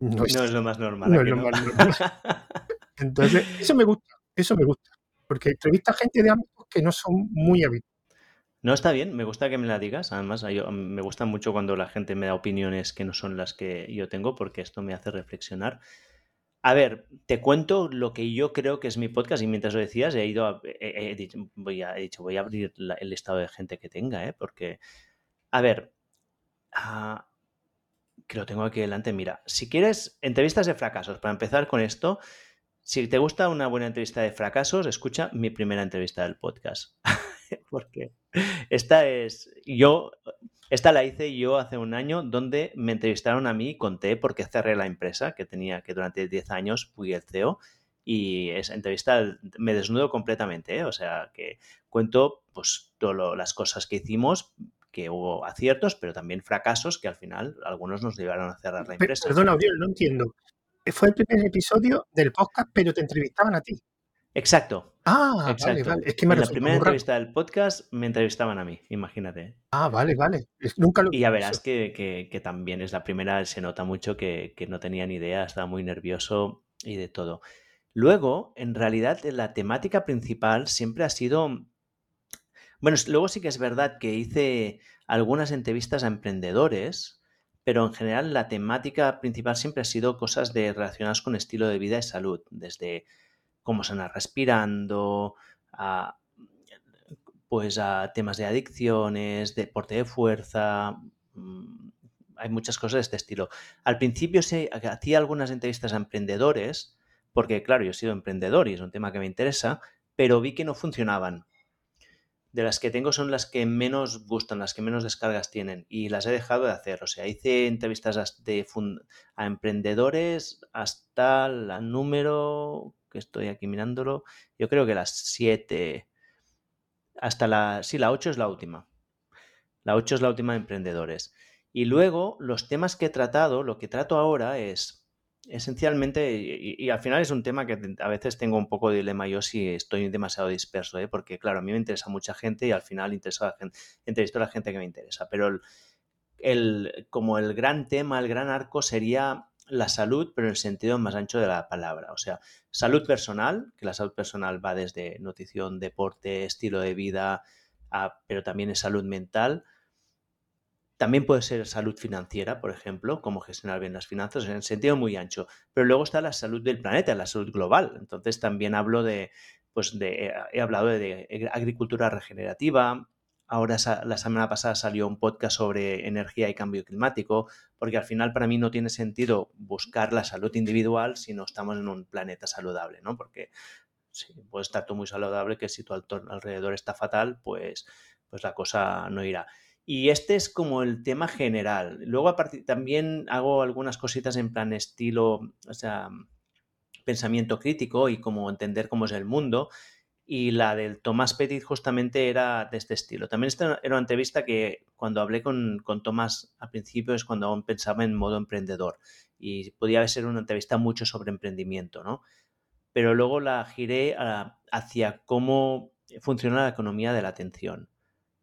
no es, No es lo más normal. no ¿a es lo no? más normal. Entonces, eso me gusta, eso me gusta. Porque entrevista a gente de ámbitos que no son muy habituales. No, está bien, me gusta que me la digas. Además, me gusta mucho cuando la gente me da opiniones que no son las que yo tengo, porque esto me hace reflexionar. A ver, te cuento lo que yo creo que es mi podcast y mientras lo decías he ido a, he, dicho, voy a, abrir el listado de gente que tenga, ¿eh? Porque, a ver, ah, que lo tengo aquí delante, mira, si quieres entrevistas de fracasos, para empezar con esto, si te gusta una buena entrevista de fracasos, escucha mi primera entrevista del podcast. Porque esta es, yo, esta la hice yo hace un año donde me entrevistaron a mí y conté por qué cerré la empresa que tenía, que durante 10 años fui el CEO y esa entrevista me desnudo completamente, ¿eh? o sea que cuento pues todas las cosas que hicimos, que hubo aciertos, pero también fracasos que al final algunos nos llevaron a cerrar la empresa. Perdona, Oriol, no entiendo. Fue el primer episodio del podcast, pero te entrevistaban a ti. Exacto, Ah, exacto. vale. Es que me en la primera entrevista del podcast me entrevistaban a mí, imagínate. Ah, vale, vale. Es- Nunca lo Y ya verás que, que- que también es la primera, se nota mucho que, que no tenía ni idea, estaba muy nervioso y de todo. Luego, en realidad, la temática principal siempre ha sido... Bueno, luego sí que es verdad que hice algunas entrevistas a emprendedores, pero en general la temática principal siempre ha sido cosas de, relacionadas con estilo de vida y salud, desde cómo sanar respirando, a, pues a temas de adicciones, deporte de fuerza, mm, hay muchas cosas de este estilo. Al principio se hacía algunas entrevistas a emprendedores, porque claro, yo he sido emprendedor y es un tema que me interesa, pero vi que no funcionaban. De las que tengo son las que menos gustan, las que menos descargas tienen y las he dejado de hacer. O sea, hice entrevistas de a emprendedores hasta la número, que estoy aquí mirándolo, yo creo que las 7, hasta la, sí, la 8 es la última. La 8 es la última de emprendedores. Y luego los temas que he tratado, lo que trato ahora es esencialmente, y, al final es un tema que a veces tengo un poco de dilema yo si estoy demasiado disperso, ¿eh? porque claro, a mí me interesa mucha gente y al final intereso a la gente, entrevisto a la gente que me interesa, pero el, como el gran tema, el gran arco sería la salud, pero en el sentido más ancho de la palabra. O sea, salud personal, que la salud personal va desde nutrición, deporte, estilo de vida, pero también es salud mental también puede ser salud financiera, por ejemplo, cómo gestionar bien las finanzas en el sentido muy ancho. Pero luego está la salud del planeta, la salud global. Entonces también hablo de, pues de, eh, he hablado de, agricultura regenerativa. Ahora la semana pasada salió un podcast sobre energía y cambio climático, porque al final para mí no tiene sentido buscar la salud individual si no estamos en un planeta saludable, ¿no? Porque sí, puede estar todo muy saludable, que si tu alrededor está fatal, pues, pues la cosa no irá. Y este es como el tema general. Luego también hago algunas cositas en plan estilo, o sea, pensamiento crítico y como entender cómo es el mundo. Y la del Tomás Petit justamente era de este estilo. También esta era una entrevista que cuando hablé con, con Tomás al principio es cuando aún pensaba en modo emprendedor. Y podía ser una entrevista mucho sobre emprendimiento, ¿no? Pero luego la giré hacia cómo funciona la economía de la atención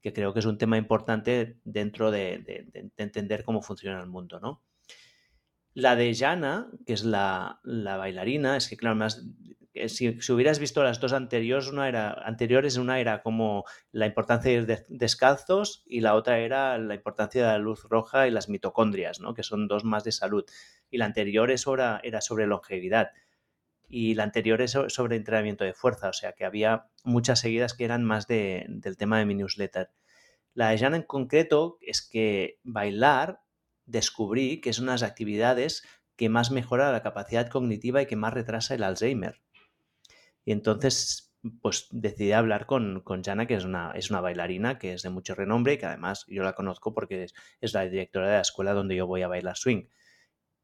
que creo que es un tema importante dentro de, entender cómo funciona el mundo, ¿no? La de Jana, que es la, bailarina, es que claro, más, eh, si, hubieras visto las dos anteriores, una era, anteriores, una era como la importancia de ir descalzos y la otra era la importancia de la luz roja y las mitocondrias, ¿no? que son dos más de salud. Y la anterior es era sobre longevidad y la anterior es sobre entrenamiento de fuerza, o sea que había muchas seguidas que eran más del tema de mi newsletter. La de Jan en concreto es que bailar descubrí que es una de las actividades que más mejora la capacidad cognitiva y que más retrasa el Alzheimer. Y entonces, pues decidí hablar con, con Jana, que es una, es una bailarina que es de mucho renombre y que además yo la conozco porque es, es la directora de la escuela donde yo voy a bailar swing.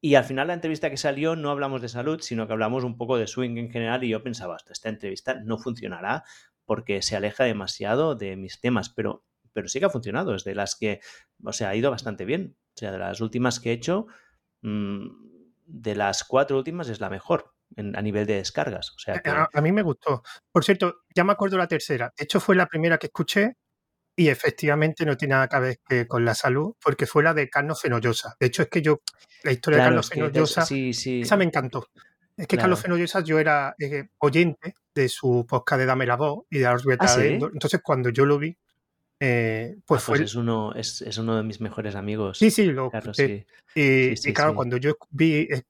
Y al final la entrevista que salió no hablamos de salud, sino que hablamos un poco de swing en general y yo pensaba, esta entrevista no funcionará porque se aleja demasiado de mis temas, pero, pero sí que ha funcionado, es de las que, o sea, ha ido bastante bien. O sea, de las últimas que he hecho, mm, de las cuatro últimas es la mejor a nivel de descargas. O sea a, mí me gustó. Por cierto, ya me acuerdo la tercera. De hecho, fue la primera que escuché y efectivamente no tiene nada que ver que con la salud, porque fue la de Carlos Fenollosa. De hecho, es que yo, la historia de Carlos Fenollosa, esa me encantó. Es que Carlos Fenollosa, yo era eh, oyente de su podcast de Dame la Voz y de Ars ¿Ah, Entonces, cuando yo lo vi, eh, pues, ah, pues, fue. Es uno, es, uno de mis mejores amigos. Sí, sí, lo claro, Y, claro, cuando yo vi, eh,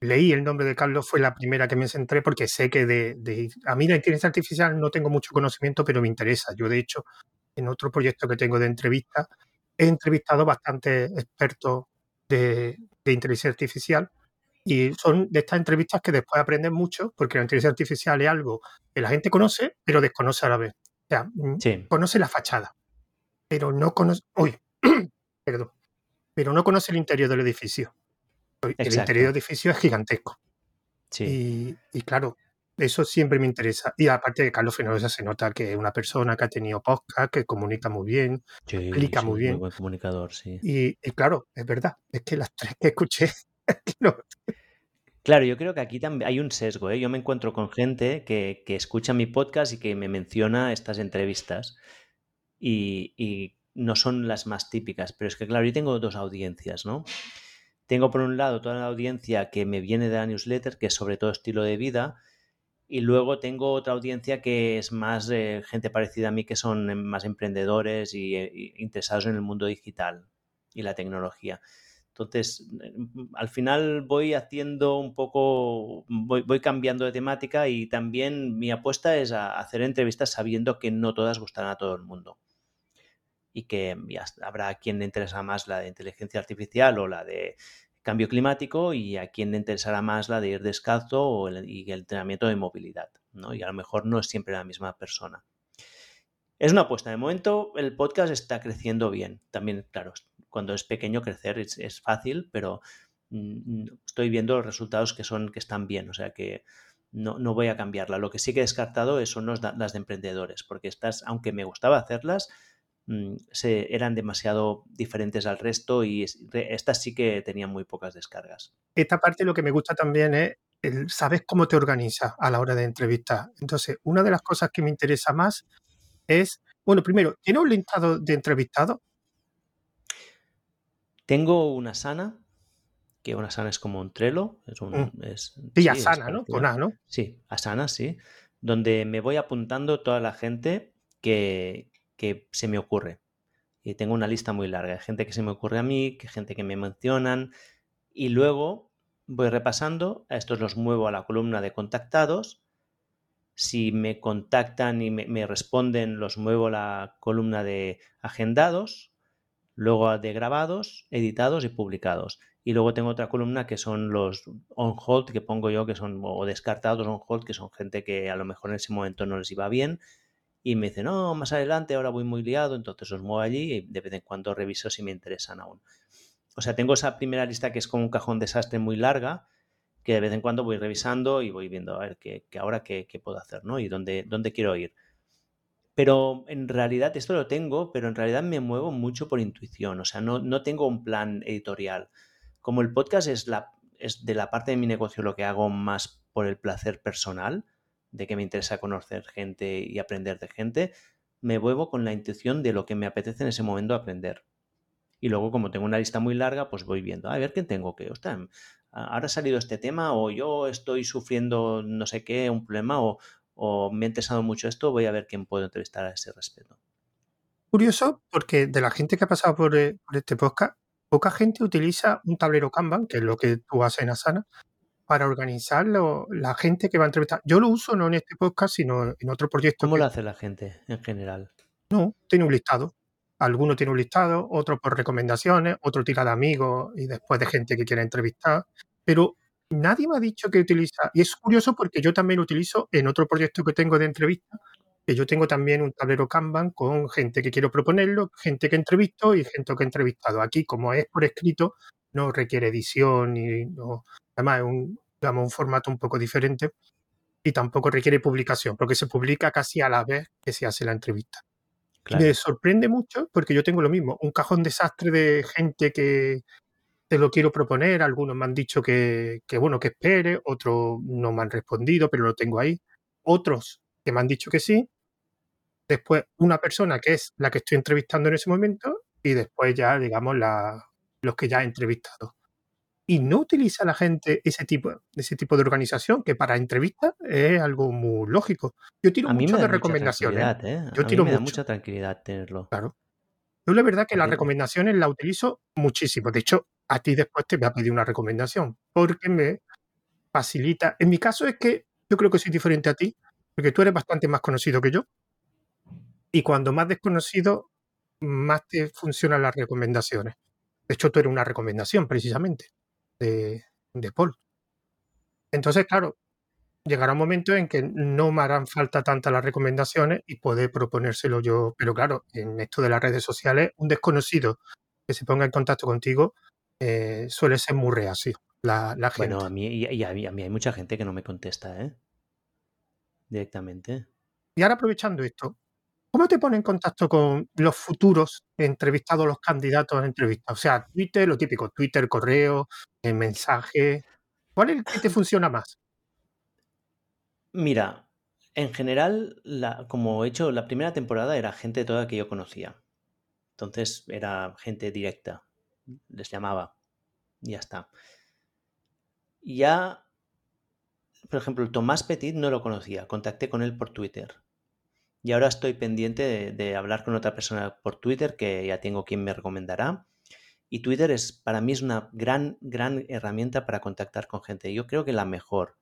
leí el nombre de Carlos, fue la primera que me centré porque sé que de, de, a mí la inteligencia artificial no tengo mucho conocimiento, pero me interesa. Yo, de hecho, en otro proyecto que tengo de entrevista, he entrevistado bastantes expertos de, inteligencia artificial y son de estas entrevistas que después aprenden mucho porque la inteligencia artificial es algo que la gente conoce, pero desconoce a la vez. O sea, mm, conoce la fachada, pero no conoce... Uy, perdón. Pero no conoce el interior del edificio. El interior del edificio es gigantesco. Sí. y claro, eso siempre me interesa. Y aparte de Carlos Fenosa se nota que es una persona que ha tenido podcast, que comunica muy bien, explica muy bien. Muy buen comunicador, sí. Y, claro, es verdad, es que las tres que escuché Claro, yo creo que aquí también hay un sesgo. ¿eh? Yo me encuentro con gente que, escucha mi podcast y que me menciona estas entrevistas y, y, no son las más típicas. Pero es que, claro, yo tengo dos audiencias, ¿no? Tengo por un lado toda la audiencia que me viene de la newsletter, que es sobre todo estilo de vida, y luego tengo otra audiencia que es más de gente parecida a mí, que son em, más emprendedores y, eh, interesados en el mundo digital y la tecnología. Entonces, em, al final voy haciendo un poco, voy, voy, cambiando de temática y también mi apuesta es a hacer entrevistas sabiendo que no todas gustarán a todo el mundo. Y que habrá quien le interesa más la de inteligencia artificial o la de cambio climático y a quién le interesará más la de ir descalzo o el, y el entrenamiento de movilidad, ¿no? Y a lo mejor no es siempre la misma persona. Es una apuesta. De momento el podcast está creciendo bien. También, claro, cuando es pequeño crecer es, fácil, pero mm, estoy viendo los resultados que son que están bien. O sea que no, no voy a cambiarla. Lo que sí que he descartado son las de emprendedores, porque estas, aunque me gustaba hacerlas, mm, se, eran demasiado diferentes al resto y estas sí que tenían muy pocas descargas. Esta parte lo que me gusta también es el, sabes cómo te organizas a la hora de entrevistar. Entonces, una de las cosas que me interesa más es, bueno, primero, ¿tiene un listado de entrevistados? Tengo una sana que una sana es como un Trello. Es un, mm. sí, Asana, ¿no? Con A, ¿no? Sí, Asana, sí. Donde me voy apuntando toda la gente que, se me ocurre. Y tengo una lista muy larga de gente que se me ocurre a mí, que gente que me mencionan. Y luego voy repasando, a estos los muevo a la columna de contactados. Si me contactan y me, responden, los muevo a la columna de agendados, luego de grabados, editados y publicados. Y luego tengo otra columna que son los on hold que pongo yo, que son o descartados on hold, que son gente que a lo mejor en ese momento no les iba bien. Y me dice, no, más adelante, ahora voy muy liado, entonces os muevo allí y de vez en cuando reviso si me interesan aún. O sea, tengo esa primera lista que es como un cajón desastre muy larga, que de vez en cuando voy revisando y voy viendo a ver qué, ahora qué, puedo hacer, ¿no? Y dónde, dónde quiero ir. Pero en realidad, esto lo tengo, pero en realidad me muevo mucho por intuición, o sea, no, no tengo un plan editorial como el podcast es, la, es de la parte de mi negocio lo que hago más por el placer personal, de que me interesa conocer gente y aprender de gente, me vuelvo con la intuición de lo que me apetece en ese momento aprender. Y luego, como tengo una lista muy larga, pues voy viendo, a ver qué tengo que, ostras, ahora ha salido este tema o yo estoy sufriendo no sé qué, un problema o, me ha interesado mucho esto, voy a ver quién puedo entrevistar a ese respecto. Curioso, porque de la gente que ha pasado por, eh, este podcast, poca gente utiliza un tablero Kanban, que es lo que tú haces en Asana, para organizar la gente que va a entrevistar. Yo lo uso no en este podcast, sino en otro proyecto. ¿Cómo lo hace la gente en general? No, tiene un listado. Alguno tiene un listado, otro por recomendaciones, otro tira de amigos y después de gente que quiere entrevistar. Pero nadie me ha dicho que utiliza. Y es curioso porque yo también lo utilizo en otro proyecto que tengo de entrevista, que yo tengo también un tablero Kanban con gente que quiero proponerlo, gente que entrevisto y gente que he entrevistado. Aquí, como es por escrito, no requiere edición y no, además es un, digamos, un formato un poco diferente y tampoco requiere publicación, porque se publica casi a la vez que se hace la entrevista. Me sorprende mucho porque yo tengo lo mismo, un cajón desastre de gente que te lo quiero proponer, algunos me han dicho que, que bueno, que espere, otros no me han respondido, pero lo tengo ahí, otros que me han dicho que sí, después una persona que es la que estoy entrevistando en ese momento y después ya, digamos, la, los que ya he entrevistado. Y no utiliza la gente ese tipo, ese tipo de organización, que para entrevistas es algo muy lógico. Yo tiro mucho de recomendaciones. ¿eh? Yo tiro me da mucha tranquilidad tenerlo. Claro. Yo la verdad que las recomendaciones las utilizo muchísimo. De hecho, a ti después te voy a pedir una recomendación, porque me facilita. En mi caso es que yo creo que soy diferente a ti, porque tú eres bastante más conocido que yo. Y cuando más desconocido, más te funcionan las recomendaciones. De hecho, tú eres una recomendación precisamente de, de Paul. Entonces, claro, llegará un momento en que no me harán falta tantas las recomendaciones y poder proponérselo yo. Pero claro, en esto de las redes sociales, un desconocido que se ponga en contacto contigo eh, suele ser muy reacio. La, la gente. Bueno, a mí, y a, mí, a mí hay mucha gente que no me contesta, ¿eh? Directamente. Y ahora aprovechando esto, ¿Cómo te pone en contacto con los futuros entrevistados, los candidatos a entrevista? O sea, Twitter, lo típico, Twitter, correo, el mensaje. ¿Cuál es el que te funciona más? Mira, en general, como he hecho, la primera temporada era gente toda que yo conocía. Entonces era gente directa. Les llamaba. Y ya está. Ya, por ejemplo, Tomás Petit no lo conocía. Contacté con él por Twitter. Y ahora estoy pendiente de, hablar con otra persona por Twitter, que ya tengo quien me recomendará. Y Twitter es para mí es una gran, gran herramienta para contactar con gente. Yo creo que la mejor.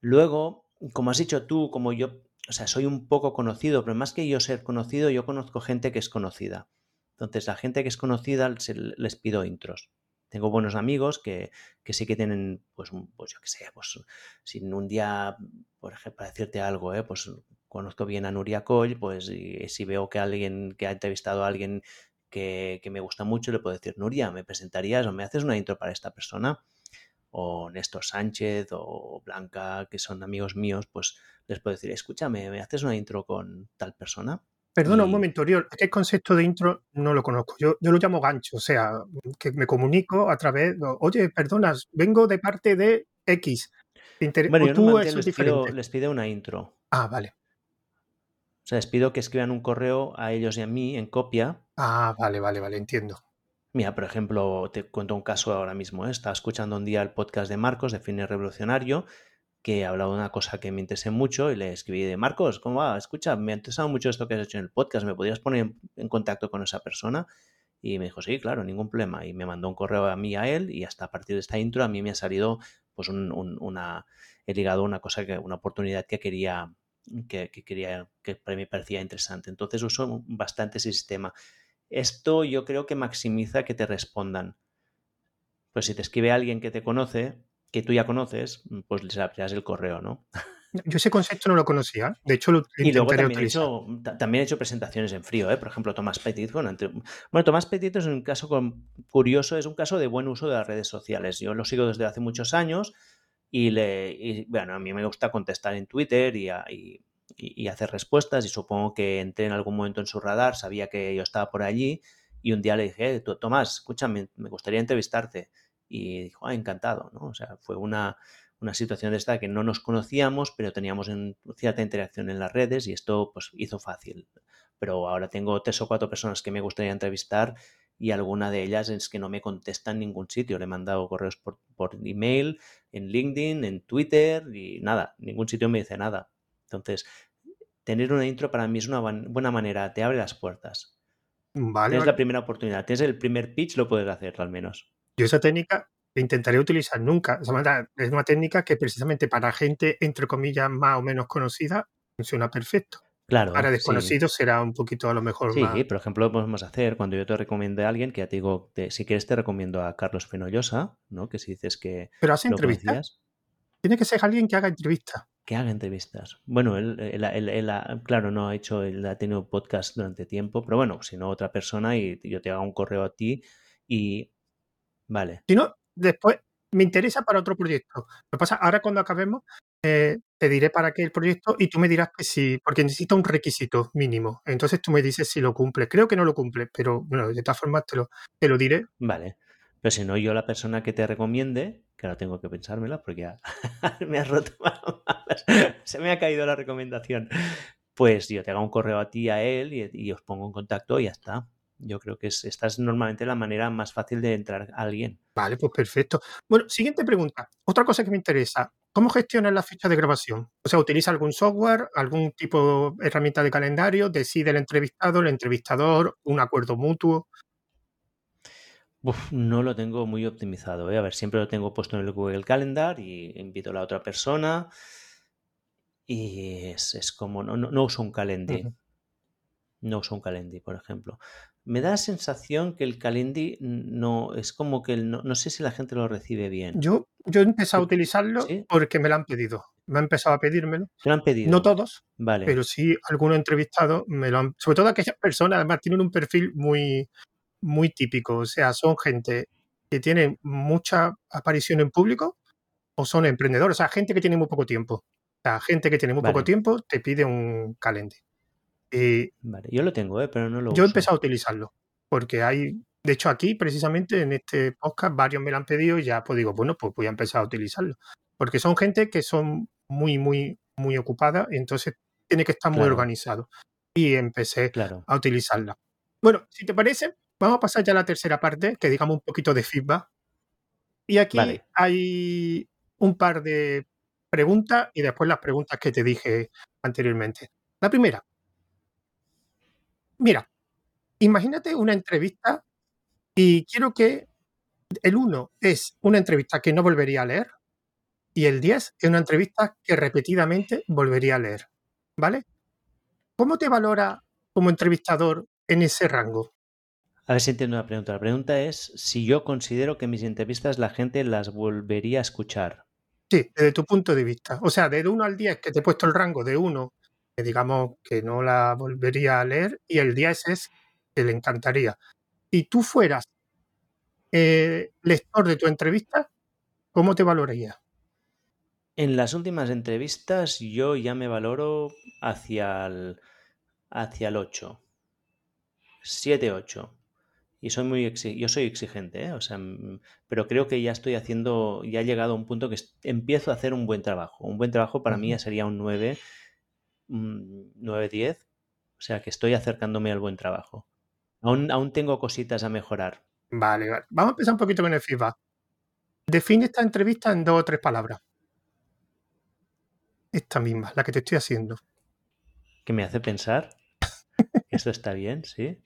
Luego, como has dicho tú, como yo, o sea, soy un poco conocido, pero más que yo ser conocido, yo conozco gente que es conocida. Entonces, la gente que es conocida les pido intros. Tengo buenos amigos que, sí que tienen, pues, pues yo qué sé, pues, sin un día, por ejemplo, para decirte algo, ¿eh? pues conozco bien a Nuria Coll, pues si veo que alguien que ha entrevistado a alguien que, que, me gusta mucho, le puedo decir, Nuria, ¿me presentarías o me haces una intro para esta persona? O Néstor Sánchez o Blanca, que son amigos míos, pues les puedo decir, escúchame, ¿me haces una intro con tal persona? Perdona, un momento, Oriol, ¿qué concepto de intro no lo conozco? Yo, yo lo llamo gancho, o sea, que me comunico a través, oye, perdonas, vengo de parte de X. bueno, yo tú les, pido, les pido una intro. Ah, vale. O sea, les pido que escriban un correo a ellos y a mí en copia. Ah, vale, vale, vale, entiendo. Mira, por ejemplo, te cuento un caso ahora mismo. ¿eh? Estaba escuchando un día el podcast de Marcos de Fine Revolucionario que hablaba de una cosa que me interesé mucho y le escribí de Marcos, ¿cómo va? Escucha, me ha interesado mucho esto que has hecho en el podcast, ¿me podrías poner en contacto con esa persona? Y me dijo, sí, claro, ningún problema. Y me mandó un correo a mí, a él, y hasta a partir de esta intro a mí me ha salido, pues, una, he ligado una cosa, que, una oportunidad que quería, que, quería, que para mí parecía interesante. Entonces uso bastante ese sistema. Esto yo creo que maximiza que te respondan. Pues si te escribe alguien que te conoce, que tú ya conoces, mm, pues les abrirás el correo, ¿no? Yo ese concepto no lo conocía. De hecho, lo Y luego también he, hecho, también he, hecho, presentaciones en frío, ¿eh? Por ejemplo, Tomás Petit. Bueno, bueno, Tomás Petit es un caso curioso, es un caso de buen uso de las redes sociales. Yo lo sigo desde hace muchos años y, le, bueno, a mí me gusta contestar en Twitter y, y, hacer respuestas y supongo que entré en algún momento en su radar, sabía que yo estaba por allí y un día le dije, eh, Tomás, escúchame, me gustaría entrevistarte y dijo, ah, encantado, ¿no? O sea, fue una, una situación de esta que no nos conocíamos, pero teníamos en, cierta interacción en las redes y esto pues hizo fácil. Pero ahora tengo tres o cuatro personas que me gustaría entrevistar y alguna de ellas es que no me contesta en ningún sitio. Le he mandado correos por, por email, en LinkedIn, en Twitter y nada, ningún sitio me dice nada. Entonces, tener una intro para mí es una buena manera, te abre las puertas. Vale, es la primera oportunidad, tienes el primer pitch, lo puedes hacer al menos. Yo esa técnica la intentaré utilizar nunca. es una técnica que precisamente para gente, entre comillas, más o menos conocida, funciona perfecto. Claro. Para desconocidos será un poquito a lo mejor sí, más. Por ejemplo, podemos hacer cuando yo te recomiende a alguien, que ya te digo, si quieres te recomiendo a Carlos Fenollosa, ¿no? Que si dices que. Pero hace entrevistas. Tiene que ser alguien que haga entrevistas. Que haga entrevistas. Bueno, él, él, claro, no ha hecho, él ha tenido podcast durante tiempo, pero bueno, si no otra persona y yo te hago un correo a ti y Vale. Si no, después me interesa para otro proyecto. Lo pasa, ahora cuando acabemos, eh, te diré para qué el proyecto y tú me dirás que sí, porque necesita un requisito mínimo. Entonces tú me dices si lo cumple. Creo que no lo cumple, pero bueno, de todas formas te lo, te lo diré. Vale. Pero si no, yo la persona que te recomiende, que ahora tengo que pensármela porque ya me has roto, se me ha caído la recomendación. Pues yo te hago un correo a ti, a él y, y os pongo en contacto y ya está. Yo creo que es, esta es normalmente la manera más fácil de entrar a alguien. Vale, pues perfecto. Bueno, siguiente pregunta. Otra cosa que me interesa. ¿Cómo gestionas la fecha de grabación? O sea, ¿utiliza algún software, algún tipo de herramienta de calendario? ¿Decide el entrevistado, el entrevistador, un acuerdo mutuo? no lo tengo muy optimizado. ¿eh? A ver, siempre lo tengo puesto en el Google Calendar y invito a la otra persona. Y es, como, no, no, uso un calendario. No uso un calendario, por ejemplo me da la sensación que el Calendly no es como que no, no, sé si la gente lo recibe bien. Yo, yo he empezado a utilizarlo porque me lo han pedido. Me han empezado a pedírmelo. Me lo han pedido. No todos, vale. pero sí algunos entrevistados me lo han. Sobre todo aquellas personas, además, tienen un perfil muy, muy típico. O sea, son gente que tiene mucha aparición en público o son emprendedores. O sea, gente que tiene muy poco tiempo. O sea, gente que tiene muy poco tiempo te pide un Calendly. Eh, vale, yo lo tengo, ¿eh? pero no lo Yo he empezado a utilizarlo, porque hay, de hecho aquí precisamente en este podcast varios me lo han pedido y ya pues digo, bueno, pues voy a empezar a utilizarlo, porque son gente que son muy, muy, muy ocupada y entonces tiene que estar muy organizado. Y empecé a utilizarla. Bueno, si te parece, vamos a pasar ya a la tercera parte, que digamos un poquito de feedback. Y aquí hay un par de preguntas y después las preguntas que te dije anteriormente. La primera, Mira, imagínate una entrevista y quiero que el 1 es una entrevista que no volvería a leer y el 10 es una entrevista que repetidamente volvería a leer. ¿Vale? ¿Cómo te valora como entrevistador en ese rango? A ver si entiendo la pregunta. La pregunta es si yo considero que mis entrevistas la gente las volvería a escuchar. Sí, desde tu punto de vista. O sea, de 1 al 10 que te he puesto el rango de 1 que digamos que no la volvería a leer, y el 10 es que le encantaría. Si tú fueras eh, lector de tu entrevista, ¿cómo te valoraría? En las últimas entrevistas yo ya me valoro hacia el, hacia el 8. 7, 8. Y soy muy yo soy exigente, ¿eh? o sea, pero creo que ya estoy haciendo, ya he llegado a un punto que empiezo a hacer un buen trabajo. Un buen trabajo para mí ya sería un 9, 9, 10. O sea, que estoy acercándome al buen trabajo. Aún, aún tengo cositas a mejorar. Vale, vale. Vamos a empezar un poquito con el feedback. Define esta entrevista en dos o tres palabras. Esta misma, la que te estoy haciendo. Que me hace pensar. Esto está bien, sí.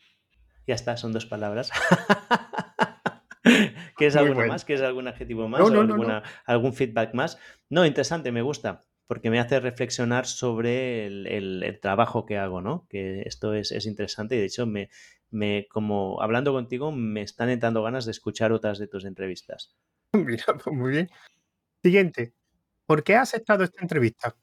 Ya está, son dos palabras. ¿Quieres algo más? ¿Quieres algún adjetivo más? o algún feedback más? No, interesante, me gusta, porque me hace reflexionar sobre el, trabajo que hago, ¿no? Que esto es, interesante y de hecho, me, me, como hablando contigo, me están entrando ganas de escuchar otras de tus entrevistas. Mira, pues muy bien. Siguiente. ¿Por qué has aceptado esta entrevista?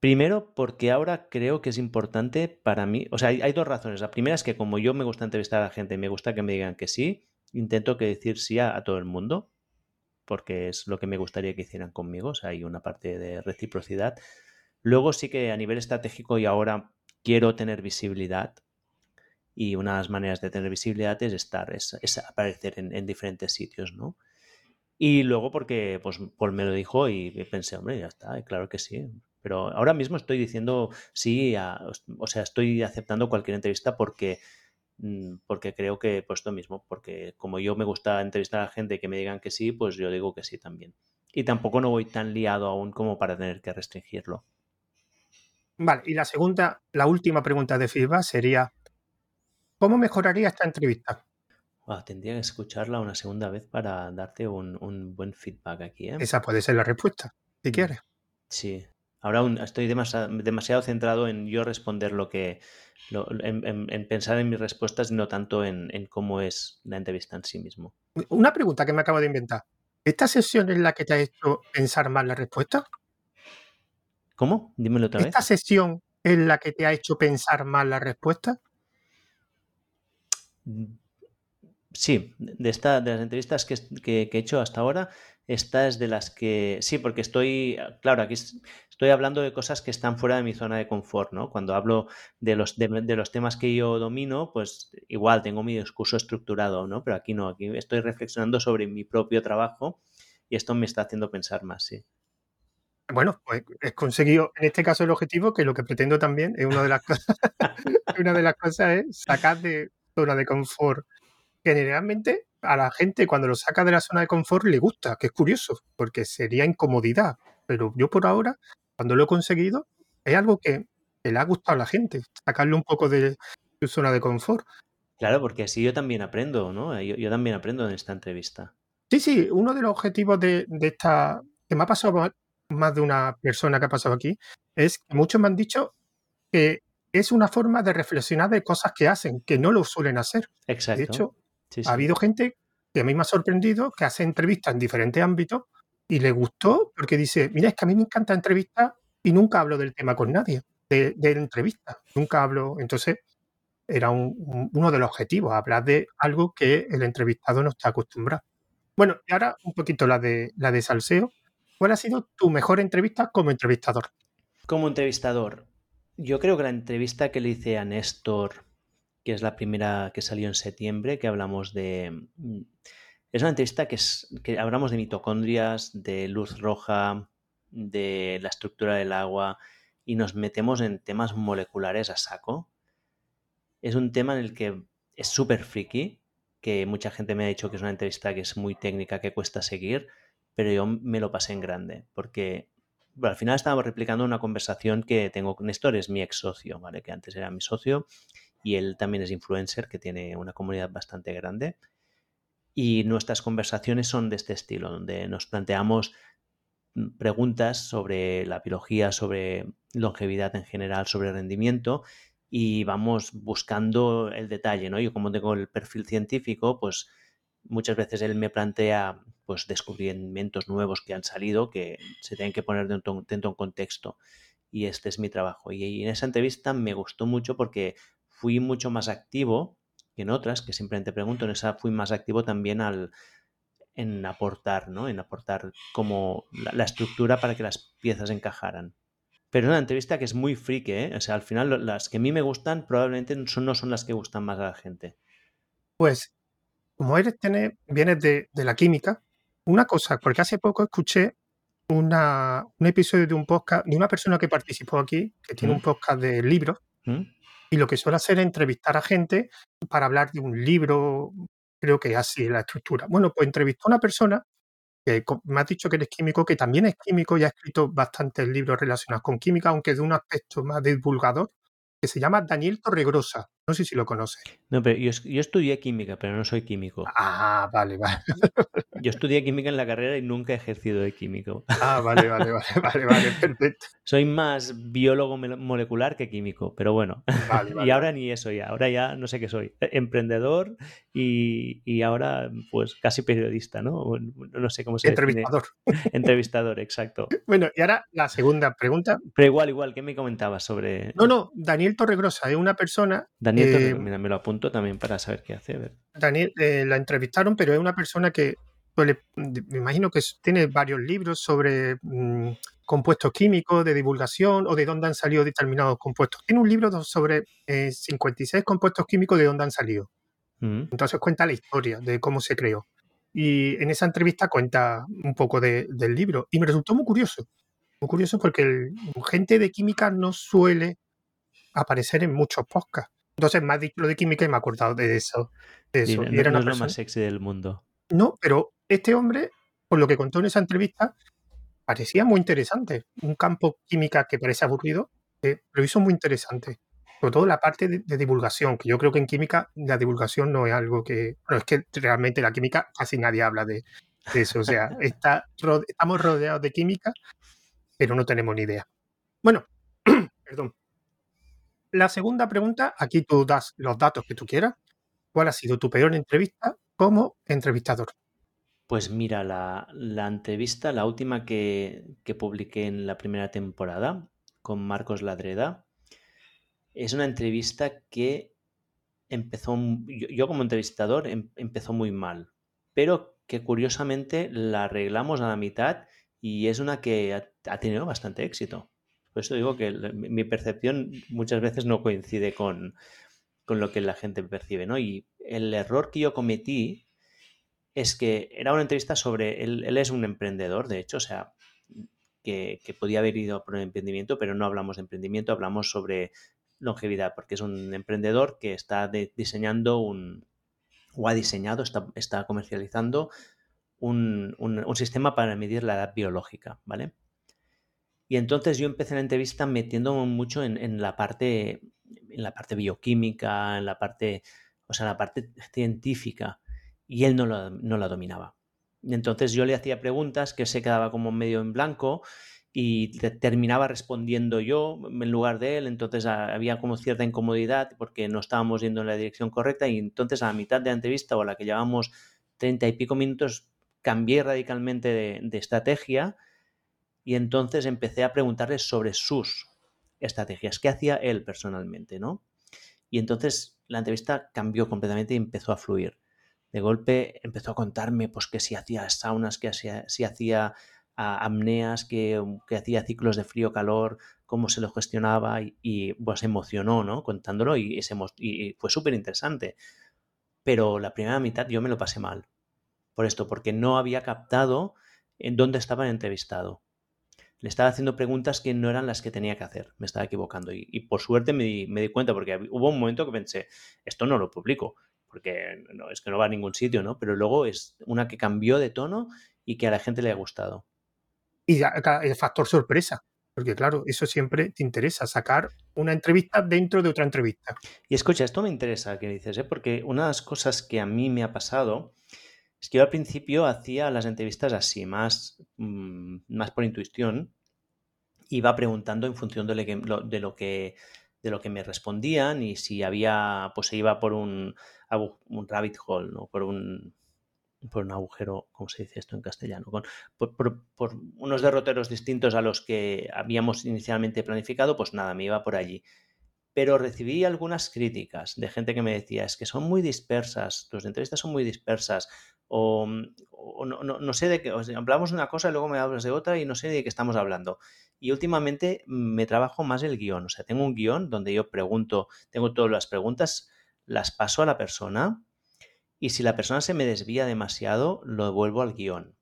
Primero, porque ahora creo que es importante para mí, o sea, hay, dos razones. La primera es que como yo me gusta entrevistar a la gente y me gusta que me digan que sí, intento que decir sí a, todo el mundo, porque es lo que me gustaría que hicieran conmigo, o sea, hay una parte de reciprocidad. Luego sí que a nivel estratégico y ahora quiero tener visibilidad y una de las maneras de tener visibilidad es estar, es, aparecer en, en, diferentes sitios, ¿no? Y luego porque pues Paul me lo dijo y pensé, hombre, ya está, claro que sí, pero ahora mismo estoy diciendo sí, o sea, estoy aceptando cualquier entrevista porque, mm, porque creo que, pues lo mismo, porque como yo me gusta entrevistar a gente que me digan que sí, pues yo digo que sí también. Y tampoco no voy tan liado aún como para tener que restringirlo. Vale, y la segunda, la última pregunta de feedback sería, ¿cómo mejoraría esta entrevista? tendría que escucharla una segunda vez para darte un, buen feedback aquí. ¿eh? Esa puede ser la respuesta, si mm, quieres. Sí, Ahora estoy demasiado, centrado en yo responder lo que, en, pensar en mis respuestas no tanto en, cómo es la entrevista en sí mismo. Una pregunta que me acabo de inventar. ¿Esta sesión es la que te ha hecho pensar más la respuesta? ¿Cómo? Dímelo otra vez. ¿Esta sesión es la que te ha hecho pensar más la respuesta? Sí, de, esta, de las entrevistas que, que, he hecho hasta ahora, esta es de las que. Sí, porque estoy. Claro, aquí estoy hablando de cosas que están fuera de mi zona de confort, ¿no? Cuando hablo de los, de, los temas que yo domino, pues igual tengo mi discurso estructurado, ¿no? Pero aquí no, aquí estoy reflexionando sobre mi propio trabajo y esto me está haciendo pensar más, sí. Bueno, pues he conseguido en este caso el objetivo, que lo que pretendo también es una de las cosas, una de las cosas es sacar de zona de confort. Generalmente a la gente cuando lo saca de la zona de confort le gusta, que es curioso, porque sería incomodidad. Pero yo por ahora, cuando lo he conseguido, es algo que, le ha gustado a la gente, sacarle un poco de su zona de confort. Claro, porque así yo también aprendo, ¿no? Yo, también aprendo en esta entrevista. Sí, sí, uno de los objetivos de, esta, que me ha pasado más de una persona que ha pasado aquí, es que muchos me han dicho que es una forma de reflexionar de cosas que hacen, que no lo suelen hacer. Exacto. De hecho, ha habido gente que a mí me ha sorprendido, que hace entrevistas en diferentes ámbitos y le gustó porque dice, mira, es que a mí me encanta entrevistar y nunca hablo del tema con nadie, de, de entrevista, nunca hablo. Entonces, era uno de los objetivos, hablar de algo que el entrevistado no está acostumbrado. Bueno, y ahora un poquito la de, la de Salseo. ¿Cuál ha sido tu mejor entrevista como entrevistador? Como entrevistador, yo creo que la entrevista que le hice a Néstor que es la primera que salió en septiembre, que hablamos de... Mm, es una entrevista que, es, que hablamos de mitocondrias, de luz roja, de la estructura del agua y nos metemos en temas moleculares a saco. Es un tema en el que es súper friki, que mucha gente me ha dicho que es una entrevista que es muy técnica, que cuesta seguir, pero yo me lo pasé en grande, porque al final estábamos replicando una conversación que tengo con Néstor, es mi ex socio, ¿vale? Que antes era mi socio y él también es influencer, que tiene una comunidad bastante grande. Y nuestras conversaciones son de este estilo, donde nos planteamos mm, preguntas sobre la biología, sobre longevidad en general, sobre rendimiento y vamos buscando el detalle, ¿no? Yo como tengo el perfil científico, pues muchas veces él me plantea pues descubrimientos nuevos que han salido que se tienen que poner dentro, de un contexto y este es mi trabajo. Y, en esa entrevista me gustó mucho porque fui mucho más activo que en otras, que simplemente pregunto, en esa fui más activo también al, en aportar, ¿no? En aportar como la, estructura para que las piezas encajaran. Pero es una entrevista que es muy friki, ¿eh? O sea, al final las que a mí me gustan probablemente son, no son las que gustan más a la gente. Pues, como eres, tiene, vienes de, la química, una cosa, porque hace poco escuché una, un episodio de un podcast de una persona que participó aquí, que tiene un ¿Mm? podcast de libros, ¿Mm? y lo que suele hacer es entrevistar a gente para hablar de un libro, creo que así es la estructura. Bueno, pues entrevistó a una persona que me ha dicho que eres químico, que también es químico y ha escrito bastantes libros relacionados con química, aunque de un aspecto más divulgador, que se llama Daniel Torregrosa. No sé si lo conoces. No, pero yo, yo estudié química, pero no soy químico. Ah, vale, vale. Yo estudié química en la carrera y nunca he ejercido de químico. Ah, vale, vale, vale, vale, vale, perfecto. Soy más biólogo molecular que químico, pero bueno. Vale, y ahora ni eso ya, ahora ya no sé qué soy. E, emprendedor y, y ahora pues casi periodista, ¿no? No sé cómo se Entrevistador. Entrevistador, exacto. Bueno, y ahora la segunda pregunta. Pero igual, igual, ¿qué me comentabas sobre...? No, no, Daniel Torregrosa es una persona... Daniel Torregrosa, mira, me lo apunto también para saber qué hace. Daniel, eh, la entrevistaron, pero es una persona que me imagino que tiene varios libros sobre mm, compuestos químicos, de divulgación o de dónde han salido determinados compuestos. Tiene un libro sobre 56 eh, compuestos químicos de dónde han salido. Mm. Entonces cuenta la historia de cómo se creó. Y en esa entrevista cuenta un poco del libro. Y me resultó muy curioso. Muy curioso porque gente de química no suele aparecer en muchos podcasts. Entonces lo de química y me he acordado de eso. eso. y era no es lo más sexy del mundo. No, pero este hombre, por lo que contó en esa entrevista, parecía muy interesante. Un campo química que parece aburrido, eh, lo hizo muy interesante. Sobre todo la parte de, divulgación, que yo creo que en química la divulgación no es algo que... Bueno, es que realmente la química casi nadie habla de, eso. O sea, está, estamos rodeados de química, pero no tenemos ni idea. Bueno, perdón. La segunda pregunta, aquí tú das los datos que tú quieras. ¿Cuál ha sido tu peor entrevista como entrevistador? Pues mira, la, entrevista, la última que, publiqué en la primera temporada con Marcos Ladreda, es una entrevista que empezó, yo, como entrevistador em, empezó muy mal, pero que curiosamente la arreglamos a la mitad y es una que ha, tenido bastante éxito. Por eso digo que mi percepción muchas veces no coincide con, con lo que la gente percibe, ¿no? Y el error que yo cometí es que era una entrevista sobre, él, es un emprendedor, de hecho, o sea, que, podía haber ido por un emprendimiento, pero no hablamos de emprendimiento, hablamos sobre longevidad, porque es un emprendedor que está diseñando un, o ha diseñado, está, está comercializando un, un, sistema para medir la edad biológica, ¿vale? Y entonces yo empecé la entrevista metiéndome mucho en, en, la parte en la parte bioquímica, en la parte, o sea, la parte científica, y él no, no la dominaba. Entonces yo le hacía preguntas que se quedaba como medio en blanco y terminaba respondiendo yo en lugar de él, entonces había como cierta incomodidad porque no estábamos yendo en la dirección correcta y entonces a la mitad de la entrevista o a la que llevamos treinta y pico minutos cambié radicalmente de, de estrategia y entonces empecé a preguntarle sobre sus estrategias, qué hacía él personalmente, ¿no? Y entonces la entrevista cambió completamente y empezó a fluir. De golpe empezó a contarme pues que si hacía saunas, que si hacía ah, apneas, que, que, hacía ciclos de frío-calor, cómo se lo gestionaba y, pues se emocionó, ¿no? Contándolo y, fue súper interesante. Pero la primera mitad yo me lo pasé mal. Por esto, porque no había captado en dónde estaba el entrevistado le estaba haciendo preguntas que no eran las que tenía que hacer, me estaba equivocando. Y, por suerte me di, cuenta, porque hubo un momento que pensé, esto no lo publico, porque no, es que no va a ningún sitio, ¿no? Pero luego es una que cambió de tono y que a la gente le ha gustado. Y el factor sorpresa, porque claro, eso siempre te interesa, sacar una entrevista dentro de otra entrevista. Y escucha, esto me interesa que dices, ¿eh? porque una de las cosas que a mí me ha pasado es que yo al principio hacía las entrevistas así, más, mm, más por intuición. Iba preguntando en función de lo, que, de lo que me respondían y si había, pues se iba por un, un rabbit hole, ¿no? Por un, por un agujero, ¿cómo se dice esto en castellano? Con, por, unos derroteros distintos a los que habíamos inicialmente planificado, pues nada, me iba por allí. Pero recibí algunas críticas de gente que me decía, es que son muy dispersas, tus entrevistas son muy dispersas, o, no, sé de qué, hablamos de una cosa y luego me hablas de otra y no sé de qué estamos hablando. Y últimamente me trabajo más el guion, o sea, tengo un guion donde yo pregunto, tengo todas las preguntas, las paso a la persona y si la persona se me desvía demasiado, lo devuelvo al guion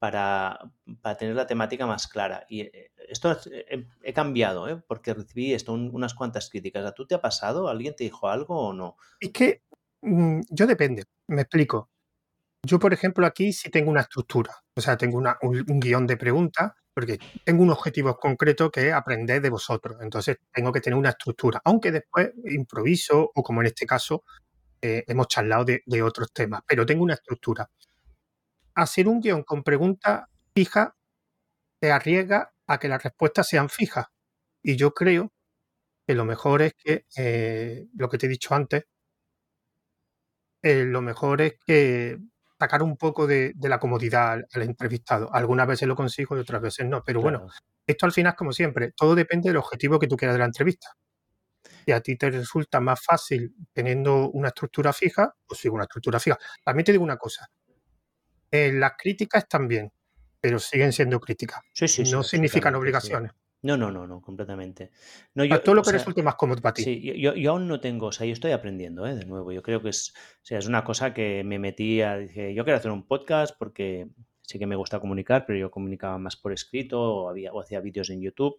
para, tener la temática más clara. Y eh, esto he, cambiado, ¿eh? porque recibí esto, unas cuantas críticas. ¿A tú te ha pasado? ¿Alguien te dijo algo o no? Es que mm, yo depende, me explico. Yo, por ejemplo, aquí sí tengo una estructura, o sea, tengo un, guion de preguntas, porque tengo un objetivo concreto que es aprender de vosotros. Entonces, tengo que tener una estructura, aunque después improviso o como en este caso, eh, hemos charlado de, otros temas, pero tengo una estructura. Hacer un guion con preguntas fijas te arriesga a que las respuestas sean fijas. Y yo creo que lo mejor es que, eh, lo que te he dicho antes, eh, lo mejor es que sacar un poco de, la comodidad al, entrevistado. Algunas veces lo consigo y otras veces no. Pero bueno, esto al final, como siempre, todo depende del objetivo que tú quieras de la entrevista si a ti te resulta más fácil teniendo una estructura fija, pues sigo una estructura fija. También te digo una cosa, eh, las críticas están bien, pero siguen siendo críticas. no significan obligaciones. No, no, no, no, completamente. No, yo, todo lo que resulte más cómodo para ti. Sí, yo, yo, aún no tengo, o sea, yo estoy aprendiendo, ¿eh? de nuevo. Yo creo que es, o sea, es una cosa que me metí a, dije, yo quiero hacer un podcast porque sí que me gusta comunicar, pero yo comunicaba más por escrito o, había, o hacía vídeos en YouTube,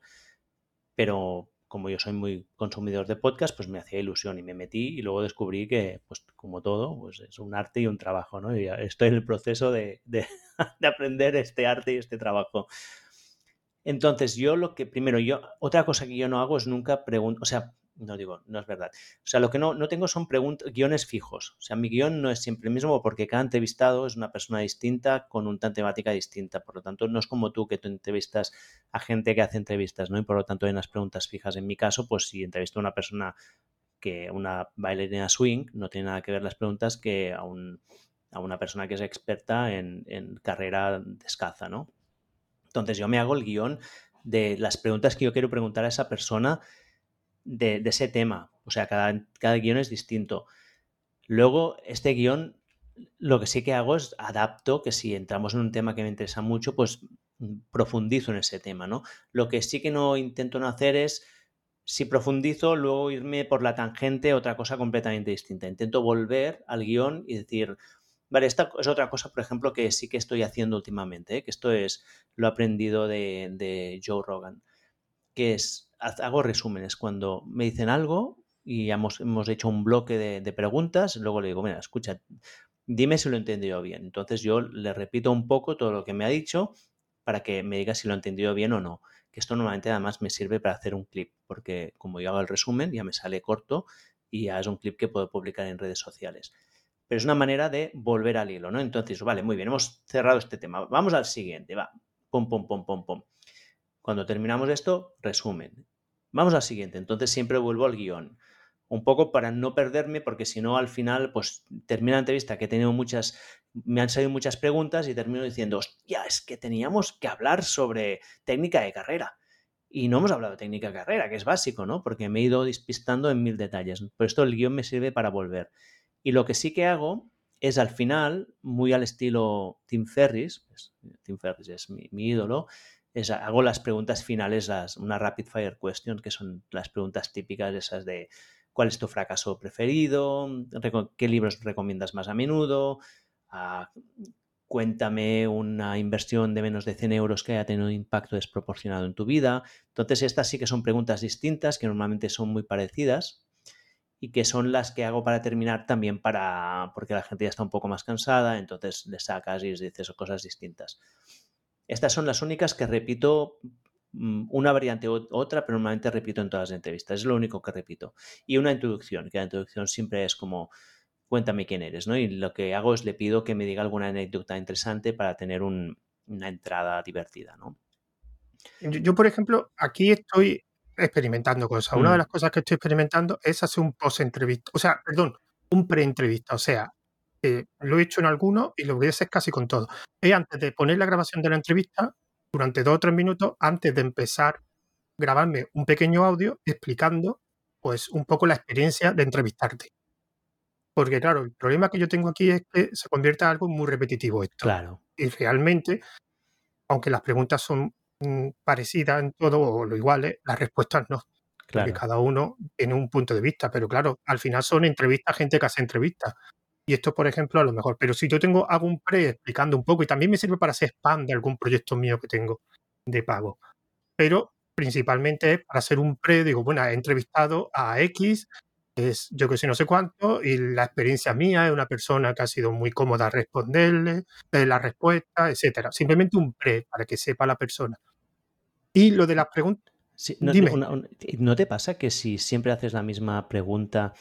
pero como yo soy muy consumidor de podcast, pues me hacía ilusión y me metí y luego descubrí que, pues como todo, pues es un arte y un trabajo, ¿no? Y estoy en el proceso de, de, de aprender este arte y este trabajo. Entonces, yo lo que primero, yo, otra cosa que yo no hago es nunca preguntar, o sea, no digo, no es verdad. O sea, lo que no, no tengo son guiones fijos. O sea, mi guion no es siempre el mismo porque cada entrevistado es una persona distinta con una temática distinta. Por lo tanto, no es como tú que tú entrevistas a gente que hace entrevistas, ¿no? Y por lo tanto hay unas preguntas fijas. En mi caso, pues si entrevisto a una persona que una bailarina swing, no tiene nada que ver las preguntas que a, un, a una persona que es experta en, en carrera descalza, ¿no? Entonces yo me hago el guion de las preguntas que yo quiero preguntar a esa persona de, ese tema. O sea, cada, cada guion es distinto. Luego, este guion, lo que sí que hago es adapto, que si entramos en un tema que me interesa mucho, pues mm, profundizo en ese tema, ¿no? Lo que sí que no intento no hacer es, si profundizo, luego irme por la tangente otra cosa completamente distinta. Intento volver al guion y decir, vale, esta es otra cosa, por ejemplo, que sí que estoy haciendo últimamente, ¿eh? que esto es, lo aprendido de Joe Rogan, que es hago resúmenes. Cuando me dicen algo y hemos, hemos hecho un bloque de, preguntas, luego le digo, mira, escucha, dime si lo he entendido bien. Entonces yo le repito un poco todo lo que me ha dicho para que me diga si lo he entendido bien o no. Que esto normalmente además me sirve para hacer un clip, porque como yo hago el resumen, ya me sale corto y ya es un clip que puedo publicar en redes sociales. Pero es una manera de volver al hilo, ¿no? Entonces, vale, muy bien, hemos cerrado este tema. Vamos al siguiente, va. Pum, pum, pum, pum, pum. Cuando terminamos esto, resumen. Vamos al siguiente. Entonces siempre vuelvo al guion. Un poco para no perderme, porque si no, al final, pues termina la entrevista que he tenido muchas, me han salido muchas preguntas y termino diciendo, hostia, es que teníamos que hablar sobre técnica de carrera. Y no hemos hablado de técnica de carrera, que es básico, ¿no? Porque me he ido despistando en mil detalles. Por esto el guion me sirve para volver. Y lo que sí que hago es al final, muy al estilo Tim Ferris, pues, Tim Ferris es mi ídolo, hago las preguntas finales, las, una rapid fire question, que son las preguntas típicas esas de cuál es tu fracaso preferido, qué libros recomiendas más a menudo, ah, cuéntame una inversión de menos de 100 euros que haya tenido un impacto desproporcionado en tu vida. Entonces, estas sí que son preguntas distintas, que normalmente son muy parecidas y que son las que hago para terminar también para, porque la gente ya está un poco más cansada, entonces le sacas y les dices cosas distintas. Estas son las únicas que repito mm, una variante u otra, pero normalmente repito en todas las entrevistas. Es lo único que repito. Y una introducción, que la introducción siempre es como cuéntame quién eres, ¿no? Y lo que hago es le pido que me diga alguna anécdota interesante para tener una entrada divertida, ¿no? Yo, por ejemplo, aquí estoy experimentando cosas. Una de mm. las cosas que estoy experimentando es hacer un post-entrevista, o sea, perdón, un pre-entrevista. O sea, que lo he hecho en algunos y lo voy a hacer casi con todo. Es antes de poner la grabación de la entrevista, durante dos o tres minutos, antes de empezar, grabarme un pequeño audio explicando pues un poco la experiencia de entrevistarte. Porque claro, el problema que yo tengo aquí es que se convierte en algo muy repetitivo esto. Claro. Y realmente, aunque las preguntas son mm, parecidas en todo o lo iguales, las respuestas no. Porque Claro. cada uno tiene un punto de vista, pero claro, al final son entrevistas, gente que hace entrevistas. Y esto, por ejemplo, a lo mejor. Pero si yo tengo, hago un pre explicando un poco, y también me sirve para hacer spam de algún proyecto mío que tengo de pago. Pero principalmente es para hacer un pre, digo, bueno, he entrevistado a X, es yo que sé, no sé cuánto, y la experiencia mía es una persona que ha sido muy cómoda responderle, de la respuesta, etcétera. Simplemente un pre para que sepa la persona. Y lo de las preguntas. Sí, no, Dime. una- un- ¿no te pasa que si siempre haces la misma pregunta,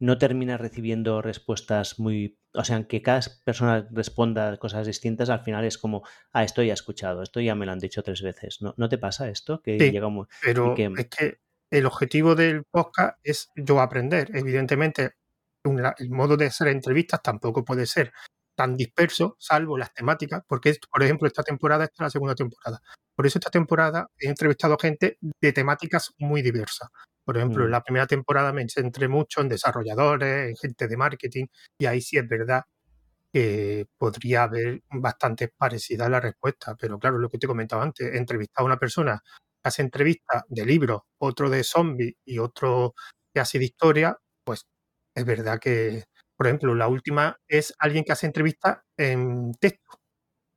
no terminas recibiendo respuestas muy... O sea, que cada persona responda cosas distintas, al final es como, ah, esto ya he escuchado, esto ya me lo han dicho tres veces. ¿No, ¿no te pasa esto? Que Sí, llega un... pero que- es que el objetivo del podcast es yo aprender. Evidentemente, el modo de hacer entrevistas tampoco puede ser tan disperso, salvo las temáticas, porque, por ejemplo, esta temporada esta es la segunda temporada. Por eso esta temporada he entrevistado gente de temáticas muy diversas. Por ejemplo, en Mm. la primera temporada me centré mucho en desarrolladores, en gente de marketing, y ahí sí es verdad que podría haber bastante parecida la respuesta. Pero claro, lo que te he comentado antes, entrevistar a una persona que hace entrevistas de libros, otro de zombies y otro que hace de historia, pues es verdad que, por ejemplo, la última es alguien que hace entrevistas en texto,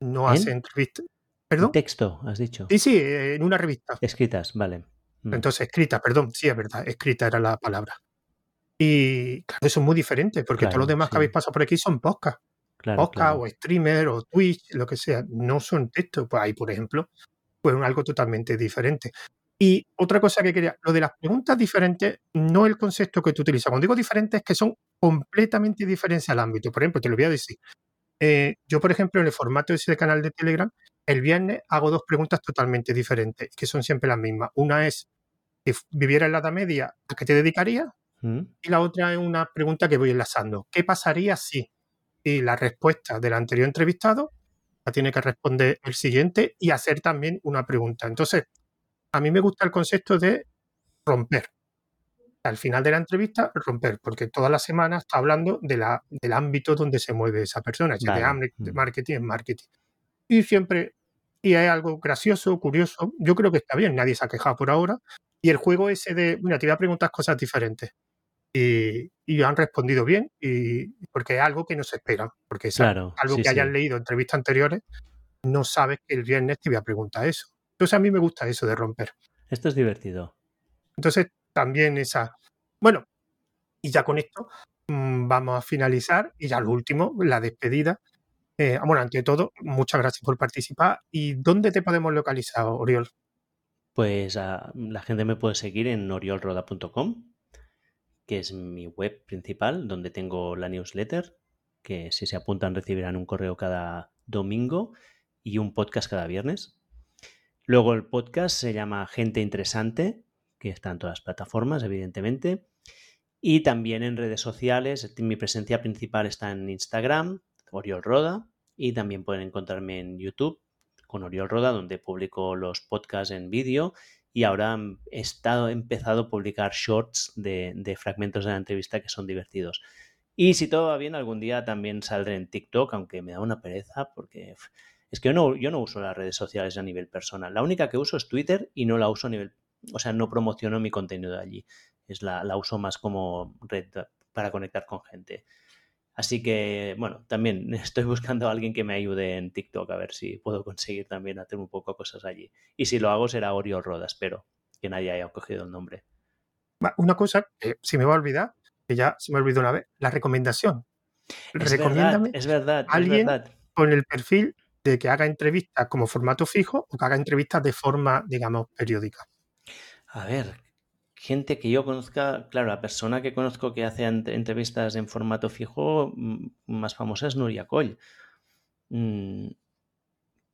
no ¿En? hace entrevistas. En ¿Perdón? texto, has dicho. Sí, sí, en una revista. Escritas, vale. Mm. Entonces, escrita, perdón, sí, es verdad, escrita era la palabra. Y claro, eso es muy diferente, porque todos los demás que habéis pasado por aquí son. Claro, podcast claro. o streamer o Twitch, lo que sea, no son textos. Pues ahí, por ejemplo, pues algo totalmente diferente. Y otra cosa que quería, lo de las preguntas diferentes, no el concepto que tú utilizas. Cuando digo diferentes, es que son completamente diferentes al ámbito. Por ejemplo, te lo voy a decir. Eh, yo, por ejemplo, en el formato ese de canal de Telegram, el viernes hago dos preguntas totalmente diferentes, que son siempre las mismas. Una es, si viviera en la Edad Media, ¿a qué te dedicarías? Mm. Y la otra es una pregunta que voy enlazando. ¿Qué pasaría si? Y la respuesta del anterior entrevistado la tiene que responder el siguiente y hacer también una pregunta. Entonces, a mí me gusta el concepto de romper. Al final de la entrevista, romper, porque todas las semanas está hablando de la, del ámbito donde se mueve esa persona, es de Vale. de Mm. marketing, es marketing. Y siempre, y hay algo gracioso, curioso, yo creo que está bien, nadie se ha quejado por ahora. Y el juego ese de, mira, te voy a preguntar cosas diferentes. Y, y han respondido bien, y porque es algo que no se espera, porque es Claro, algo sí, que hayan sí. leído entrevistas anteriores, no sabes que el viernes te voy a preguntar eso. Entonces a mí me gusta eso de romper. Esto es divertido. Entonces también esa... Bueno, y ya con esto mm, vamos a finalizar y ya lo último, la despedida. Eh, bueno, ante todo, muchas gracias por participar. ¿Y dónde te podemos localizar, Oriol? Pues ah, la gente me puede seguir en oriolroda.com, que es mi web principal, donde tengo la newsletter, que si se apuntan recibirán un correo cada domingo y un podcast cada viernes. Luego el podcast se llama Gente Interesante, que está en todas las plataformas, evidentemente. Y también en redes sociales, mi presencia principal está en Instagram, Oriol Roda, y también pueden encontrarme en YouTube con Oriol Roda, donde publico los podcasts en vídeo y ahora he estado, he empezado a publicar shorts de, fragmentos de la entrevista que son divertidos. Y si todo va bien, algún día también saldré en TikTok, aunque me da una pereza porque es que yo no, yo no uso las redes sociales a nivel personal. La única que uso es Twitter y no la uso a nivel, o sea, no promociono mi contenido allí. Es la, la uso más como red para conectar con gente. Así que, bueno, también estoy buscando a alguien que me ayude en TikTok a ver si puedo conseguir también hacer un poco cosas allí. Y si lo hago será Oriol Roda, espero que nadie haya cogido el nombre. Una cosa que se me va a olvidar, que ya se me olvidó una vez, la recomendación. Es Recomiéndame verdad, es verdad, es alguien verdad. con el perfil de que haga entrevistas como formato fijo o que haga entrevistas de forma, digamos, periódica. A ver, gente que yo conozca, claro, la persona que conozco que hace ent- entrevistas en formato fijo más famosa es Nuria Coll. Mm,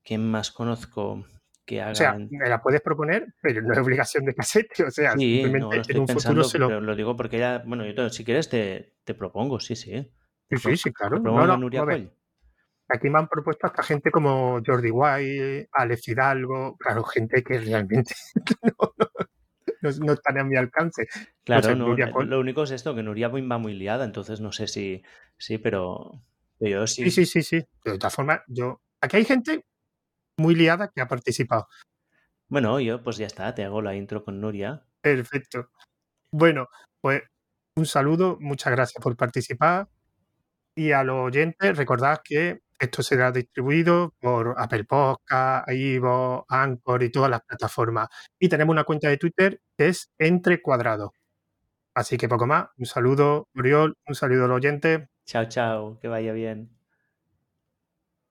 ¿Quién más conozco que haga? O sea, me la puedes proponer, pero no es obligación de casete. O sea, Sí, simplemente no, lo en un futuro se lo. pero lo digo porque ya, bueno, yo te- si quieres te, te propongo, sí, sí. Sí, ¿Te sí, sí, te claro. No, promueve no, Nuria a. Coll? Aquí me han propuesto hasta gente como Jordi Wild, Alex Hidalgo, claro, gente que realmente no no no están a mi alcance. No Claro, sé, no, Nuria lo único es esto, que Nuria va muy liada, entonces no sé si sí, pero pero yo Sí, sí. sí, sí, sí. De todas formas, yo aquí hay gente muy liada que ha participado. Bueno, yo, pues ya está, te hago la intro con Nuria. Perfecto. Bueno, pues un saludo, muchas gracias por participar. Y a los oyentes, recordad que esto será distribuido por Apple Podcast, iVoox, Anchor y todas las plataformas. Y tenemos una cuenta de Twitter que es Entre Cuadrados. Así que poco más. Un saludo, Oriol, un saludo a los oyentes. Chao, chao, que vaya bien.